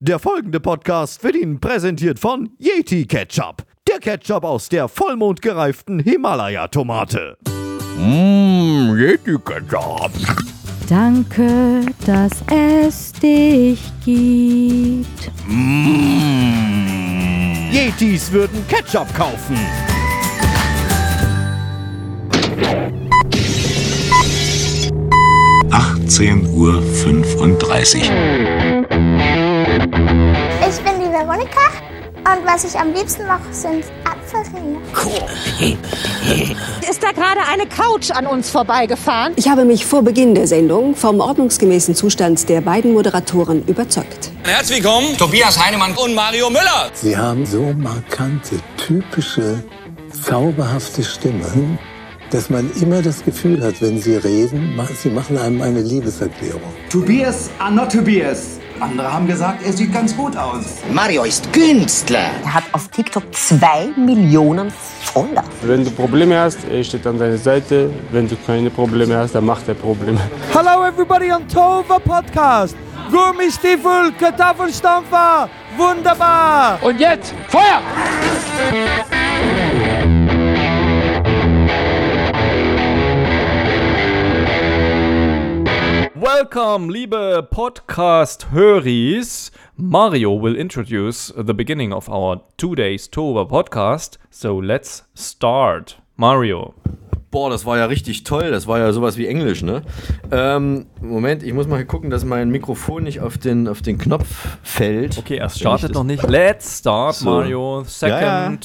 Der folgende Podcast wird Ihnen präsentiert von Yeti Ketchup. Der Ketchup aus der vollmondgereiften Himalaya-Tomate. Mmm, Yeti Ketchup. Danke, dass es dich gibt. Mmm. Yetis würden Ketchup kaufen. Uhr. 35. Ich bin die Veronika und was ich am liebsten mache, sind Apfelringe. Ist da gerade eine Couch an uns vorbeigefahren? Ich habe mich vor Beginn der Sendung vom ordnungsgemäßen Zustand der beiden Moderatoren überzeugt. Herzlich willkommen, Tobias Heinemann und Mario Müller. Sie haben so markante, typische, zauberhafte Stimmen, dass man immer das Gefühl hat, wenn sie reden, sie machen einem eine Liebeserklärung. Tobias, ah, not Tobias. Andere haben gesagt, er sieht ganz gut aus. Mario ist Künstler. Er hat auf TikTok zwei Millionen Follower. Wenn du Probleme hast, er steht an deiner Seite. Wenn du keine Probleme hast, dann macht er Probleme. Hello everybody on Tova Podcast. Gummistiefel, Kartoffelstampfer, wunderbar. Und jetzt Feuer! Welcome, liebe Podcast-Höris. Mario will introduce the beginning of our two days Toba podcast. So let's start. Mario. Boah, das war ja richtig toll. Das war ja sowas wie Englisch, ne? Ähm, Moment, ich muss mal gucken, dass mein Mikrofon nicht auf den, auf den Knopf fällt. Okay, erst startet noch nicht. Let's start, so. Mario. Second. Ja, ja.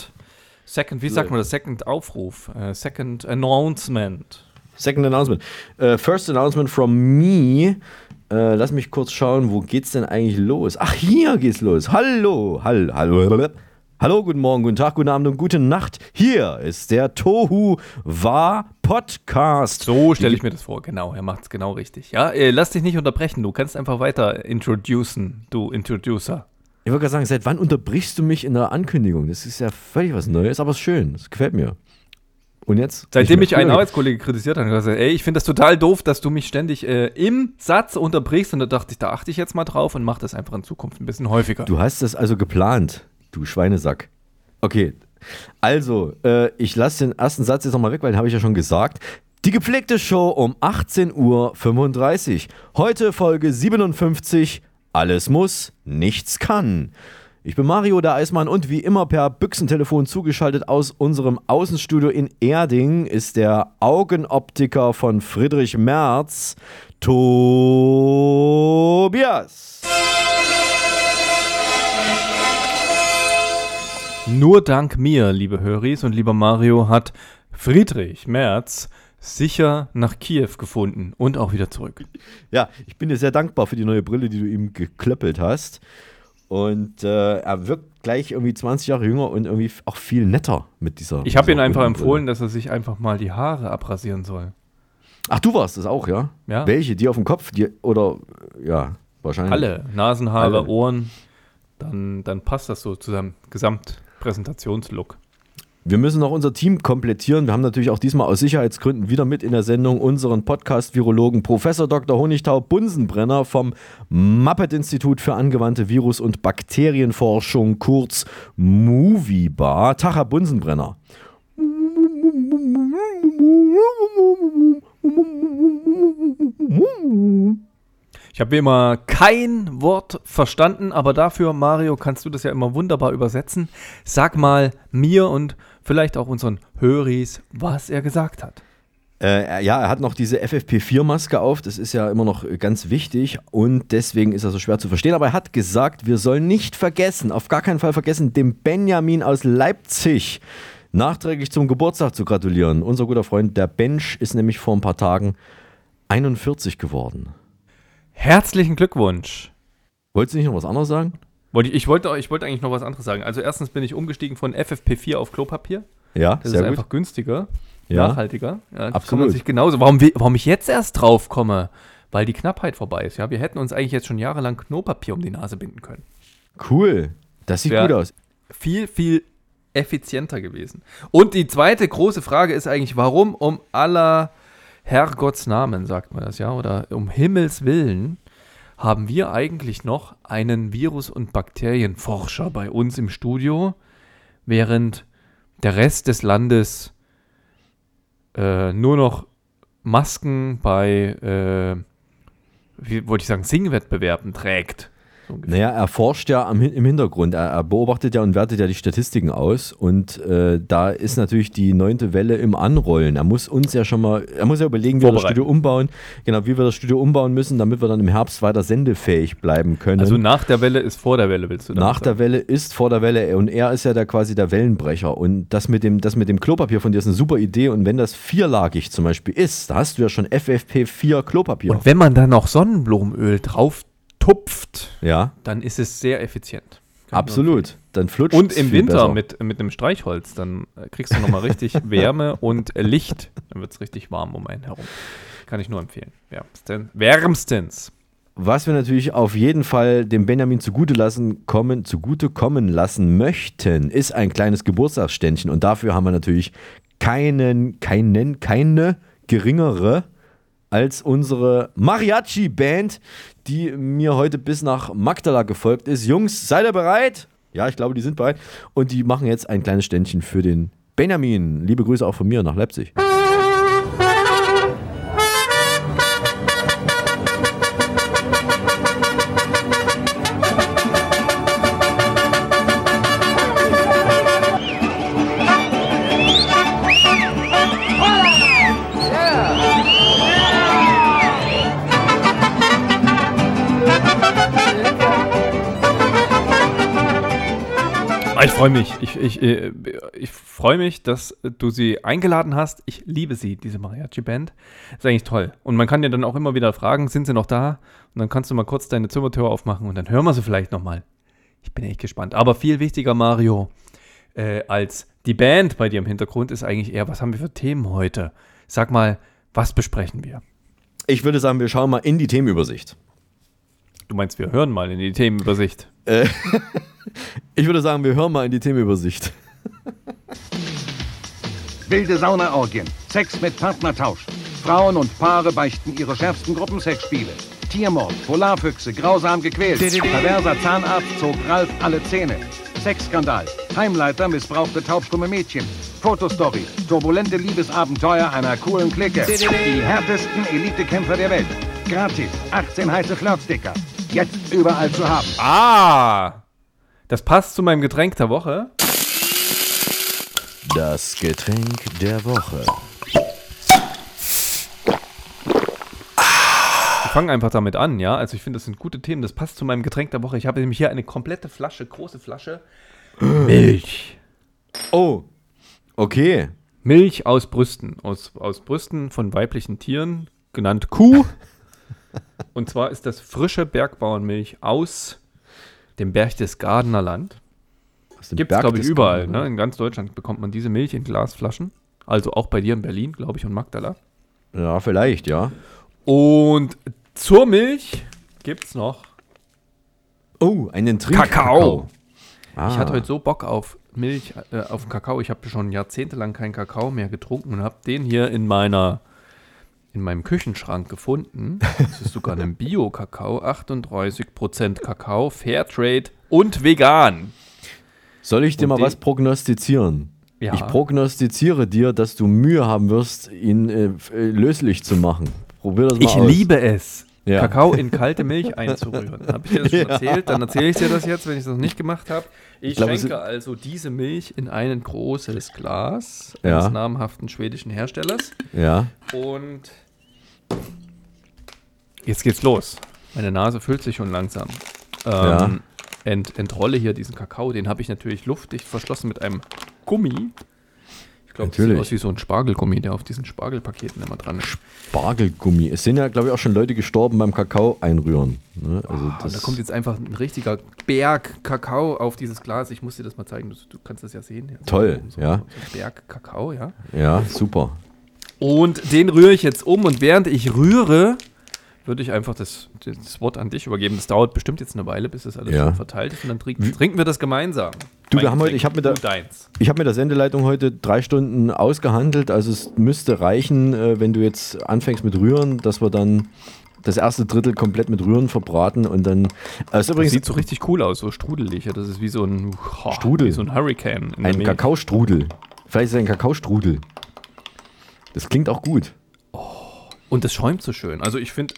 Second, wie sagt man das? Second Aufruf. Uh, second Announcement. Second Announcement. Uh, first Announcement from me. Uh, lass mich kurz schauen, wo geht's denn eigentlich los? Ach, hier geht's los. Hallo, hallo, hallo. Hallo, guten Morgen, guten Tag, guten Abend und gute Nacht. Hier ist der Tohu War Podcast. So stelle ich mir das vor, genau. Er macht es genau richtig. Ja, äh, lass dich nicht unterbrechen. Du kannst einfach weiter introducen, du Introducer. Ich wollte gerade sagen, seit wann unterbrichst du mich in der Ankündigung? Das ist ja völlig was Neues, aber schön. Das gefällt mir. Und jetzt? Seitdem mich ein Arbeitskollege kritisiert hat, hat gesagt, ey, ich finde das total doof, dass du mich ständig äh, im Satz unterbrichst. Und da dachte ich, da achte ich jetzt mal drauf und mache das einfach in Zukunft ein bisschen häufiger. Du hast das also geplant, du Schweinesack. Okay, also, äh, ich lasse den ersten Satz jetzt nochmal weg, weil den habe ich ja schon gesagt. Die gepflegte Show um 18.35 Uhr. Heute Folge 57. Alles muss, nichts kann. Ich bin Mario, der Eismann, und wie immer per Büchsentelefon zugeschaltet aus unserem Außenstudio in Erding ist der Augenoptiker von Friedrich Merz, Tobias. Nur dank mir, liebe Höris und lieber Mario, hat Friedrich Merz sicher nach Kiew gefunden und auch wieder zurück. Ja, ich bin dir sehr dankbar für die neue Brille, die du ihm geklöppelt hast. Und äh, er wirkt gleich irgendwie 20 Jahre jünger und irgendwie auch viel netter mit dieser. Ich habe ihm einfach empfohlen, dass er sich einfach mal die Haare abrasieren soll. Ach, du warst das auch, ja? Ja. Welche? Die auf dem Kopf? Die, oder, ja, wahrscheinlich. Alle. Nasenhaare, Alle. Ohren. Dann, dann passt das so zu seinem Gesamtpräsentationslook. Wir müssen noch unser Team komplettieren. Wir haben natürlich auch diesmal aus Sicherheitsgründen wieder mit in der Sendung unseren Podcast-Virologen Professor Dr. Honigtau Bunsenbrenner vom Muppet-Institut für angewandte Virus- und Bakterienforschung, kurz Moviebar. Tacher Bunsenbrenner. Ich habe wie immer kein Wort verstanden, aber dafür, Mario, kannst du das ja immer wunderbar übersetzen. Sag mal mir und vielleicht auch unseren Höris, was er gesagt hat. Äh, ja, er hat noch diese FFP4-Maske auf, das ist ja immer noch ganz wichtig und deswegen ist er so schwer zu verstehen. Aber er hat gesagt, wir sollen nicht vergessen, auf gar keinen Fall vergessen, dem Benjamin aus Leipzig nachträglich zum Geburtstag zu gratulieren. Unser guter Freund, der Bench, ist nämlich vor ein paar Tagen 41 geworden. Herzlichen Glückwunsch. Wolltest du nicht noch was anderes sagen? Ich, wollte, ich wollte eigentlich noch was anderes sagen. Also erstens bin ich umgestiegen von FFP4 auf Klopapier. Ja, das sehr ist gut. einfach günstiger, Ja. nachhaltiger. Ja, Absolut. kann man sich genauso. Warum, warum ich jetzt erst drauf komme? Weil die Knappheit vorbei ist. Ja, wir hätten uns eigentlich jetzt schon jahrelang Klopapier um die Nase binden können. Cool. Das sieht Ja. gut aus. Viel, viel effizienter gewesen. Und die zweite große Frage ist eigentlich, warum um aller Herrgotts Namen, sagt man das ja, oder um Himmels Willen, haben wir eigentlich noch einen Virus- und Bakterienforscher bei uns im Studio, während der Rest des Landes äh, nur noch Masken bei, äh, wie wollte ich sagen, Singwettbewerben trägt. Naja, er forscht ja am, im Hintergrund. Er, er beobachtet ja und wertet ja die Statistiken aus. Und äh, da ist natürlich die neunte Welle im Anrollen. Er muss uns ja schon mal, er muss ja überlegen, wie wir das. Studio umbauen. Genau, wie wir das Studio umbauen müssen, damit wir dann im Herbst weiter sendefähig bleiben können. Also nach der Welle ist vor der Welle, willst du Nach der sagen? Welle ist vor der Welle und er ist ja der quasi der Wellenbrecher und das mit dem das mit dem Klopapier von dir ist eine super Idee und wenn das vierlagig zum Beispiel ist, da hast du ja schon FFP4 Klopapier. Und wenn man dann noch Sonnenblumenöl drauf tupft, ja, dann ist es sehr effizient. Kann absolut. Dann flutscht Und im Winter mit, mit einem Streichholz, dann äh, kriegst du nochmal richtig Wärme und äh, Licht. Dann wird es richtig warm um einen herum. Kann ich nur empfehlen. Wärmstens. Wärmstens. Was wir natürlich auf jeden Fall dem Benjamin zugute lassen kommen, zugute kommen lassen möchten, ist ein kleines Geburtstagsständchen und dafür haben wir natürlich keinen, keinen, keine geringere als unsere Mariachi-Band, die mir heute bis nach Magdala gefolgt ist. Jungs, seid ihr bereit? Ja, ich glaube, die sind bereit. Und die machen jetzt ein kleines Ständchen für den Benjamin. Liebe Grüße auch von mir nach Leipzig. Freue mich. Ich, ich, äh, ich freue mich, dass du sie eingeladen hast. Ich liebe sie, diese Mariachi-Band. Ist eigentlich toll. Und man kann ja dann auch immer wieder fragen, sind sie noch da? Und dann kannst du mal kurz deine Zimmertür aufmachen und dann hören wir sie vielleicht nochmal. Ich bin echt gespannt. Aber viel wichtiger, Mario, äh, als die Band bei dir im Hintergrund ist eigentlich eher, was haben wir für Themen heute? Sag mal, was besprechen wir? Ich würde sagen, wir schauen mal in die Themenübersicht. Du meinst, wir hören mal in die Themenübersicht. Äh, ich würde sagen, wir hören mal in die Themenübersicht. Wilde Saunaorgien, Sex mit Partnertausch. Frauen und Paare beichten ihre schärfsten Gruppensexspiele. Tiermord, Polarfüchse, grausam gequält. Perverser Zahnarzt zog Ralf alle Zähne. Sexskandal, Heimleiter missbrauchte taubstumme Mädchen. Fotostory, turbulente Liebesabenteuer einer coolen Clique. Die härtesten Elitekämpfer der Welt. Gratis, 18 heiße Flirtsticker. Jetzt überall zu haben. Ah! Das passt zu meinem Getränk der Woche. Das Getränk der Woche. Wir fangen einfach damit an, ja. Also ich finde, das sind gute Themen. Das passt zu meinem Getränk der Woche. Ich habe nämlich hier eine komplette Flasche, große Flasche Milch. Oh, okay. Milch aus Brüsten. Aus, aus Brüsten von weiblichen Tieren, genannt Kuh. Und zwar ist das frische Bergbauernmilch aus dem Berchtesgadener Land. Gibt es, glaube ich, überall. Ne? In ganz Deutschland bekommt man diese Milch in Glasflaschen. Also auch bei dir in Berlin, glaube ich, und Magdala. Ja, vielleicht, ja. Und zur Milch gibt es noch Oh, einen Trink Kakao. Ah. Ich hatte heute so Bock auf Milch, äh, auf Kakao. Ich habe schon jahrzehntelang keinen Kakao mehr getrunken und habe den hier in meiner in meinem Küchenschrank gefunden. Das ist sogar ein Bio-Kakao, 38% Kakao, Fairtrade und vegan. Soll ich dir Und mal was prognostizieren? Ja. Ich prognostiziere dir, dass du Mühe haben wirst, ihn äh, äh, löslich zu machen. Probier das mal Ich aus. liebe es, Ja. Kakao in kalte Milch einzurühren. Habe ich dir das schon Ja. erzählt? Dann erzähle ich dir das jetzt, wenn ich das noch nicht gemacht habe. Ich, Ich glaube, es schenke also diese Milch in ein großes Glas Ja. eines namhaften schwedischen Herstellers. Ja. Und jetzt geht's los. Meine Nase füllt sich schon langsam. Ähm, Ja. ent, entrolle hier diesen Kakao. Den habe ich natürlich luftdicht verschlossen mit einem Gummi. Ich glaube, das sieht aus wie so ein Spargelgummi, der auf diesen Spargelpaketen immer dran ist. Spargelgummi. Es sind ja, glaube ich, auch schon Leute gestorben beim Kakao einrühren. Ne? Also und da kommt jetzt einfach ein richtiger Berg Kakao auf dieses Glas. Ich muss dir das mal zeigen. Du, du kannst das ja sehen. Ja, so- Toll, so, ja. So Berg Kakao, ja. ja, super. Und den rühre ich jetzt um und während ich rühre, würde ich einfach das, das Wort an dich übergeben. Das dauert bestimmt jetzt eine Weile, bis das alles Ja. verteilt ist und dann trinken, trinken wir das gemeinsam. Du, Mein wir haben heute, ich habe mit, ich hab mit der Sendeleitung heute drei Stunden ausgehandelt. Also es müsste reichen, äh, wenn du jetzt anfängst mit Rühren, dass wir dann das erste Drittel komplett mit Rühren verbraten und dann. Äh, Das übrigens sieht so richtig cool aus, so strudelig. Das ist wie so ein oh, Strudel. Wie so ein Hurricane. ein. Kakaostrudel. Vielleicht ist es ein Kakaostrudel. Das klingt auch gut. Und das schäumt so schön. Also ich finde,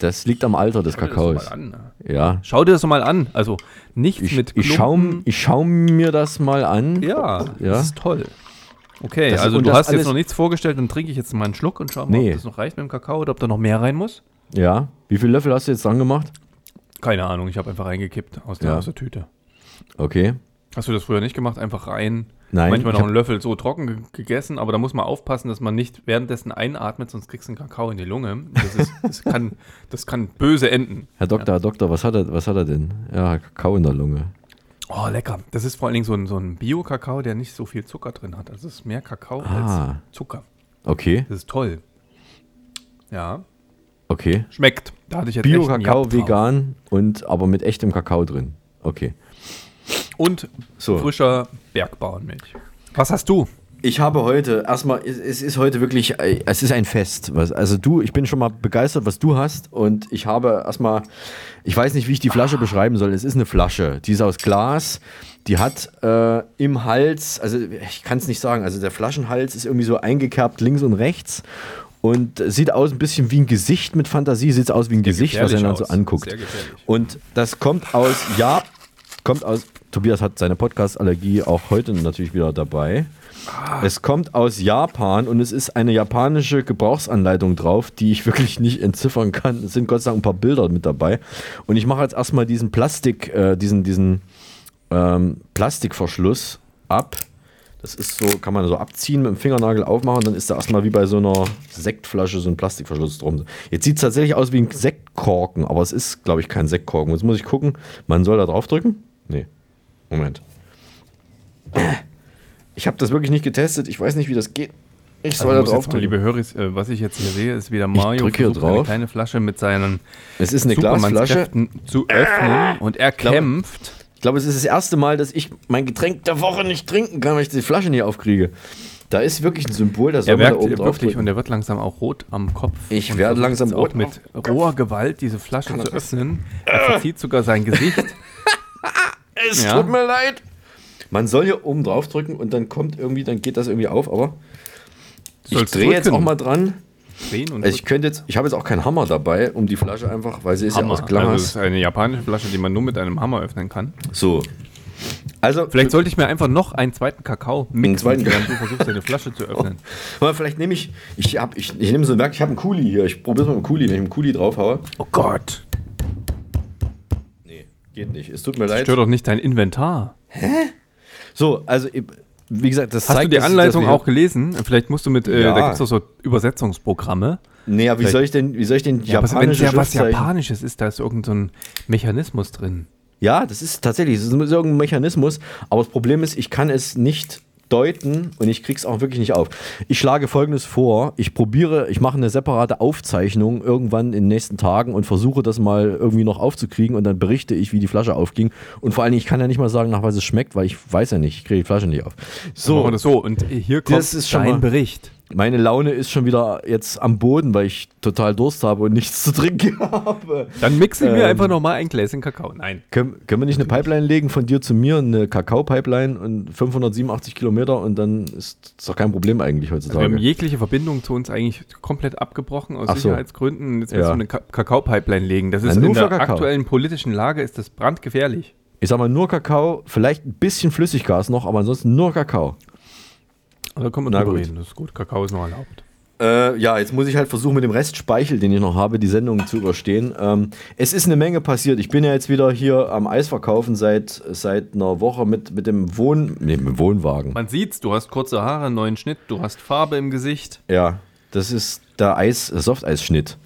Das liegt am Alter des Schau dir das Kakaos. an, ne? Ja. Schau dir das mal an. Also nichts Ich, mit ich, schaue, ich schau mir das mal an. Ja, ja. das ist toll. Okay, Das- also du hast jetzt noch nichts vorgestellt, dann trinke ich jetzt mal einen Schluck und schau mal, Nee. ob das noch reicht mit dem Kakao oder ob da noch mehr rein muss. Ja. Wie viele Löffel hast du jetzt dran gemacht? Keine Ahnung, ich habe einfach reingekippt aus der, Ja. aus der Tüte. Okay. Hast du das früher nicht gemacht? Einfach rein. Nein, Manchmal noch einen Löffel so trocken ge gegessen, aber da muss man aufpassen, dass man nicht währenddessen einatmet, sonst kriegst du einen Kakao in die Lunge. Das, ist, das, kann, das kann böse enden. Herr Doktor, Herr Doktor, was hat er, was hat er denn? Ja, Kakao in der Lunge. Oh, lecker. Das ist vor allen Dingen so ein, so ein Bio-Kakao, der nicht so viel Zucker drin hat. Also es ist mehr Kakao Ah. als Zucker. Okay, Das ist toll. Ja, okay. schmeckt. Da hatte ich jetzt Bio-Kakao, vegan und aber mit echtem Kakao drin. Okay. Und So. frischer Bergbauernmilch. Was hast du? Ich habe heute, erstmal, es, ist heute wirklich, äh, es ist ein Fest. Also du, ich bin schon mal begeistert, was du hast. Und ich habe erstmal, ich weiß nicht, wie ich die Flasche beschreiben soll. Es ist eine Flasche, die ist aus Glas. Die hat äh, im Hals, also ich kann es nicht sagen, also der Flaschenhals ist irgendwie so eingekerbt links und rechts. Und sieht aus ein bisschen wie ein Gesicht mit Fantasie, sieht aus wie ein Gesicht, was er dann so anguckt. Sehr. Und das kommt aus, ja, kommt aus, Tobias hat seine Podcast-Allergie auch heute natürlich wieder dabei. Es kommt aus Japan und es ist eine japanische Gebrauchsanleitung drauf, die ich wirklich nicht entziffern kann. Es sind Gott sei Dank ein paar Bilder mit dabei. Und ich mache jetzt erstmal diesen Plastik, äh, diesen, diesen ähm, Plastikverschluss ab. Das ist so, kann man so abziehen, mit dem Fingernagel aufmachen, dann ist da erstmal wie bei so einer Sektflasche so ein Plastikverschluss drum. Jetzt sieht es tatsächlich aus wie ein Sektkorken, aber es ist, glaube ich, kein Sektkorken. Jetzt muss ich gucken, man soll da drauf drücken? Nee. Moment. Ich habe das wirklich nicht getestet, ich weiß nicht, wie das geht. Ich soll Also da drauf mal, liebe. Höris, äh, was ich jetzt hier sehe, ist wieder Mario drück hier versucht, eine drauf. kleine Flasche mit seinen Es ist eine Glasflasche. Zu öffnen und er glaube- kämpft. Ich glaube, es ist das erste Mal, dass ich mein Getränk der Woche nicht trinken kann, weil ich die Flasche nicht aufkriege. Da ist wirklich ein Symbol, das Er man da merkt oben drauf wirklich drücken. und er wird langsam auch rot am Kopf. Ich werde langsam rot mit roher Gewalt diese Flasche zu öffnen. Er verzieht sogar sein Gesicht. Es Ja. tut mir leid. Man soll hier oben drauf drücken und dann kommt irgendwie, dann geht das irgendwie auf, aber ich Sollst drehe jetzt auch mal dran. Also ich könnte jetzt, ich habe jetzt auch keinen Hammer dabei, um die Flasche einfach, weil sie ist Hammer. ja aus Also es Glas. ist eine japanische Flasche, die man nur mit einem Hammer öffnen kann. so. Also, Vielleicht sollte ich mir einfach noch einen zweiten Kakao mixen, zweiten während du versuchst, deine Flasche zu öffnen. aber vielleicht nehme ich, ich habe, ich, ich nehme so ein Werk, ich habe einen Kuli hier, ich probiere es mal mit dem Kuli, wenn ich einen Kuli draufhaue. Oh Gott. Geht nicht, es tut mir leid. Stört doch nicht dein Inventar. So, also, wie gesagt, das Hast zeigt, du die Anleitung auch gelesen? Vielleicht musst du mit, äh, Ja. da gibt es doch so Übersetzungsprogramme. Nee, aber wie soll ich denn, wie soll ich denn Ja, aber wenn es japanische ja was Japanisches ist, da ist irgendein so ein Mechanismus drin. Ja, das ist tatsächlich, das ist irgendein Mechanismus, aber das Problem ist, ich kann es nicht deuten und ich krieg's auch wirklich nicht auf. Ich schlage folgendes vor, ich probiere, ich mache eine separate Aufzeichnung irgendwann in den nächsten Tagen und versuche das mal irgendwie noch aufzukriegen und dann berichte ich, wie die Flasche aufging und vor allen Dingen, ich kann ja nicht mal sagen, nach was es schmeckt, weil ich weiß ja nicht, ich kriege die Flasche nicht auf. So, so. Und hier kommt Das ist schon dein Bericht. Meine Laune ist schon wieder jetzt am Boden, weil ich total Durst habe und nichts zu trinken habe. Dann mixe ich mir Ähm, einfach nochmal ein Gläschen Kakao. Nein. Können, können wir nicht eine Pipeline legen von dir zu mir, eine Kakao-Pipeline und 587 Kilometer und dann ist das doch kein Problem eigentlich Also wir heutzutage. haben jegliche Verbindung zu uns eigentlich komplett abgebrochen aus so. Sicherheitsgründen. Jetzt willst Ja. du eine Ka Kakao-Pipeline legen. Das ist Na, nur in der Kakao. aktuellen politischen Lage ist das brandgefährlich. ich sag mal nur Kakao, vielleicht ein bisschen Flüssiggas noch, aber ansonsten nur Kakao. Da wir Na drüber gut. reden. Das ist gut. Kakao ist noch erlaubt. Äh, ja, jetzt muss ich halt versuchen, mit dem Rest Speichel, den ich noch habe, die Sendung zu überstehen. Ähm, es ist eine Menge passiert. Ich bin ja jetzt wieder hier am Eis verkaufen seit, seit einer Woche mit, mit dem Wohn nee, mit dem Wohnwagen. Man sieht's, du hast kurze Haare, einen neuen Schnitt, du hast Farbe im Gesicht. Ja, das ist der Eis, Softeisschnitt.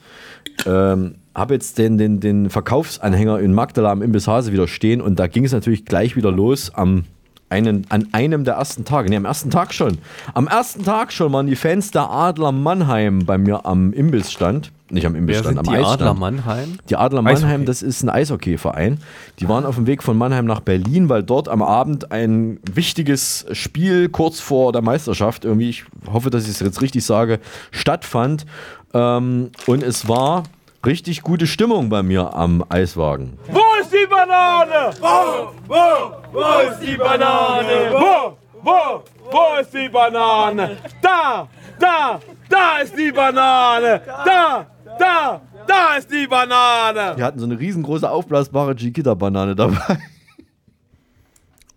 Ähm, habe jetzt den, den, den Verkaufsanhänger in Magdala am Imbiss Hase wieder stehen und da ging es natürlich gleich wieder los am einen, an einem der ersten Tage. Nee, am ersten Tag schon. Am ersten Tag schon waren die Fans der Adler Mannheim bei mir am Imbissstand. Nicht am Wer Imbissstand, sind am die Eisstand. Adler Mannheim? Die Adler Mannheim, Eishockey. das ist ein Eishockeyverein. Die waren auf dem Weg von Mannheim nach Berlin, weil dort am Abend ein wichtiges Spiel kurz vor der Meisterschaft, irgendwie, ich hoffe, dass ich es jetzt richtig sage, stattfand. Ähm, und es war richtig gute Stimmung bei mir am Eiswagen. Wo ist die Banane? Wo, wo, wo ist die Banane? Wo, wo, wo ist die Banane? Da, da, da ist die Banane. Da, da, da ist die Banane. Die hatten so eine riesengroße aufblasbare Chiquita-Banane dabei.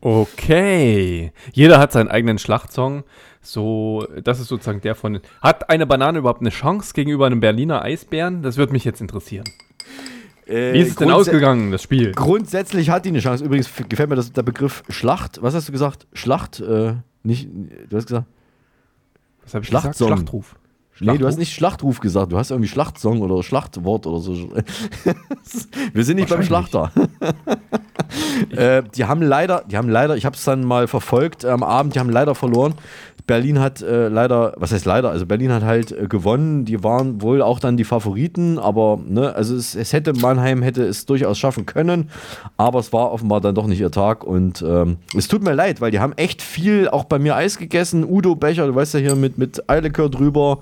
Okay. Jeder hat seinen eigenen Schlachtsong. So, das ist sozusagen der von. Hat eine Banane überhaupt eine Chance gegenüber einem Berliner Eisbären? Das würde mich jetzt interessieren. Äh, Wie ist es denn ausgegangen, das Spiel? Grundsätzlich hat die eine Chance. Übrigens gefällt mir das, der Begriff Schlacht. Was hast du gesagt? Schlacht? Äh, nicht, du hast gesagt? Was habe ich gesagt? Schlachtsong. Schlachtruf. Nee, du Schlachtruf? hast nicht Schlachtruf gesagt. Du hast irgendwie Schlachtsong oder Schlachtwort oder so. Wir sind nicht beim Schlachter. äh, die haben leider, die haben leider, ich habe es dann mal verfolgt am Abend, die haben leider verloren. Berlin hat äh, leider, was heißt leider, also Berlin hat halt äh, gewonnen. Die waren wohl auch dann die Favoriten, aber ne, also es, es hätte Mannheim hätte es durchaus schaffen können, aber es war offenbar dann doch nicht ihr Tag und ähm, es tut mir leid, weil die haben echt viel auch bei mir Eis gegessen. Udo Becher, du weißt ja hier mit mit Eilekör drüber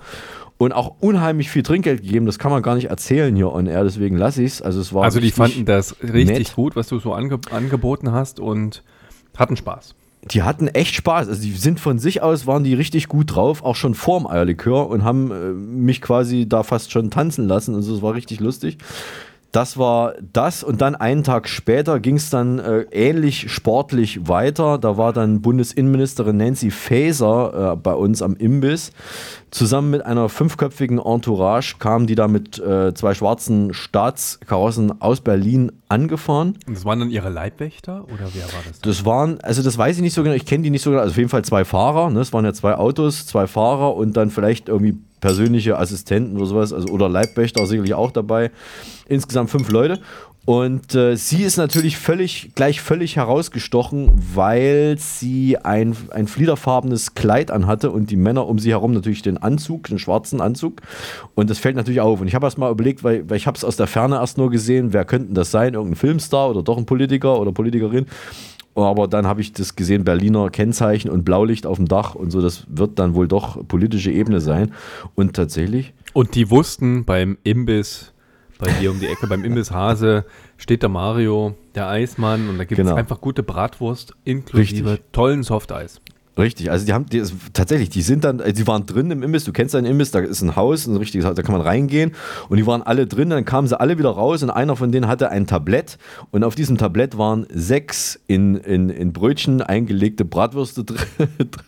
und auch unheimlich viel Trinkgeld gegeben. Das kann man gar nicht erzählen hier on air, deswegen lasse ich es. Also es war Also die fanden das richtig nett. gut, was du so ange angeboten hast und hatten Spaß. Die hatten echt Spaß. Also die sind von sich aus, waren die richtig gut drauf, auch schon vorm Eierlikör und haben äh, mich quasi da fast schon tanzen lassen. Also es war richtig lustig. Das war das und dann einen Tag später ging es dann äh, ähnlich sportlich weiter. Da war dann Bundesinnenministerin Nancy Faeser äh, bei uns am Imbiss. Zusammen mit einer fünfköpfigen Entourage kamen die da mit äh, zwei schwarzen Staatskarossen aus Berlin angefahren. Und das waren dann ihre Leibwächter oder wer war das? Das waren, also das weiß ich nicht so genau, ich kenne die nicht so genau, also auf jeden Fall zwei Fahrer, ne? es waren ja zwei Autos, zwei Fahrer und dann vielleicht irgendwie persönliche Assistenten oder sowas, also oder Leibwächter sicherlich auch dabei. Insgesamt fünf Leute. Und äh, sie ist natürlich völlig, gleich völlig herausgestochen, weil sie ein, ein fliederfarbenes Kleid anhatte und die Männer um sie herum natürlich den Anzug, den schwarzen Anzug. Und das fällt natürlich auf. Und ich habe erst mal überlegt, weil, weil ich habe es aus der Ferne erst nur gesehen, wer könnte das sein? Irgendein Filmstar oder doch ein Politiker oder Politikerin. Aber dann habe ich das gesehen, Berliner Kennzeichen und Blaulicht auf dem Dach und so, das wird dann wohl doch politische Ebene sein. Und tatsächlich, Und die wussten beim Imbiss, bei dir um die Ecke, beim Imbiss Hase, steht der Mario, der Eismann und da gibt es Genau. einfach gute Bratwurst inklusive Richtig. tollen Softeis. Richtig, also die haben die, ist- tatsächlich, die sind dann, äh, die waren drin im Imbiss, du kennst einen Imbiss, da ist ein Haus, ein richtiges Haus, da kann man reingehen und die waren alle drin, dann kamen sie alle wieder raus und einer von denen hatte ein Tablett und auf diesem Tablett waren sechs in, in, in Brötchen eingelegte Bratwürste dr-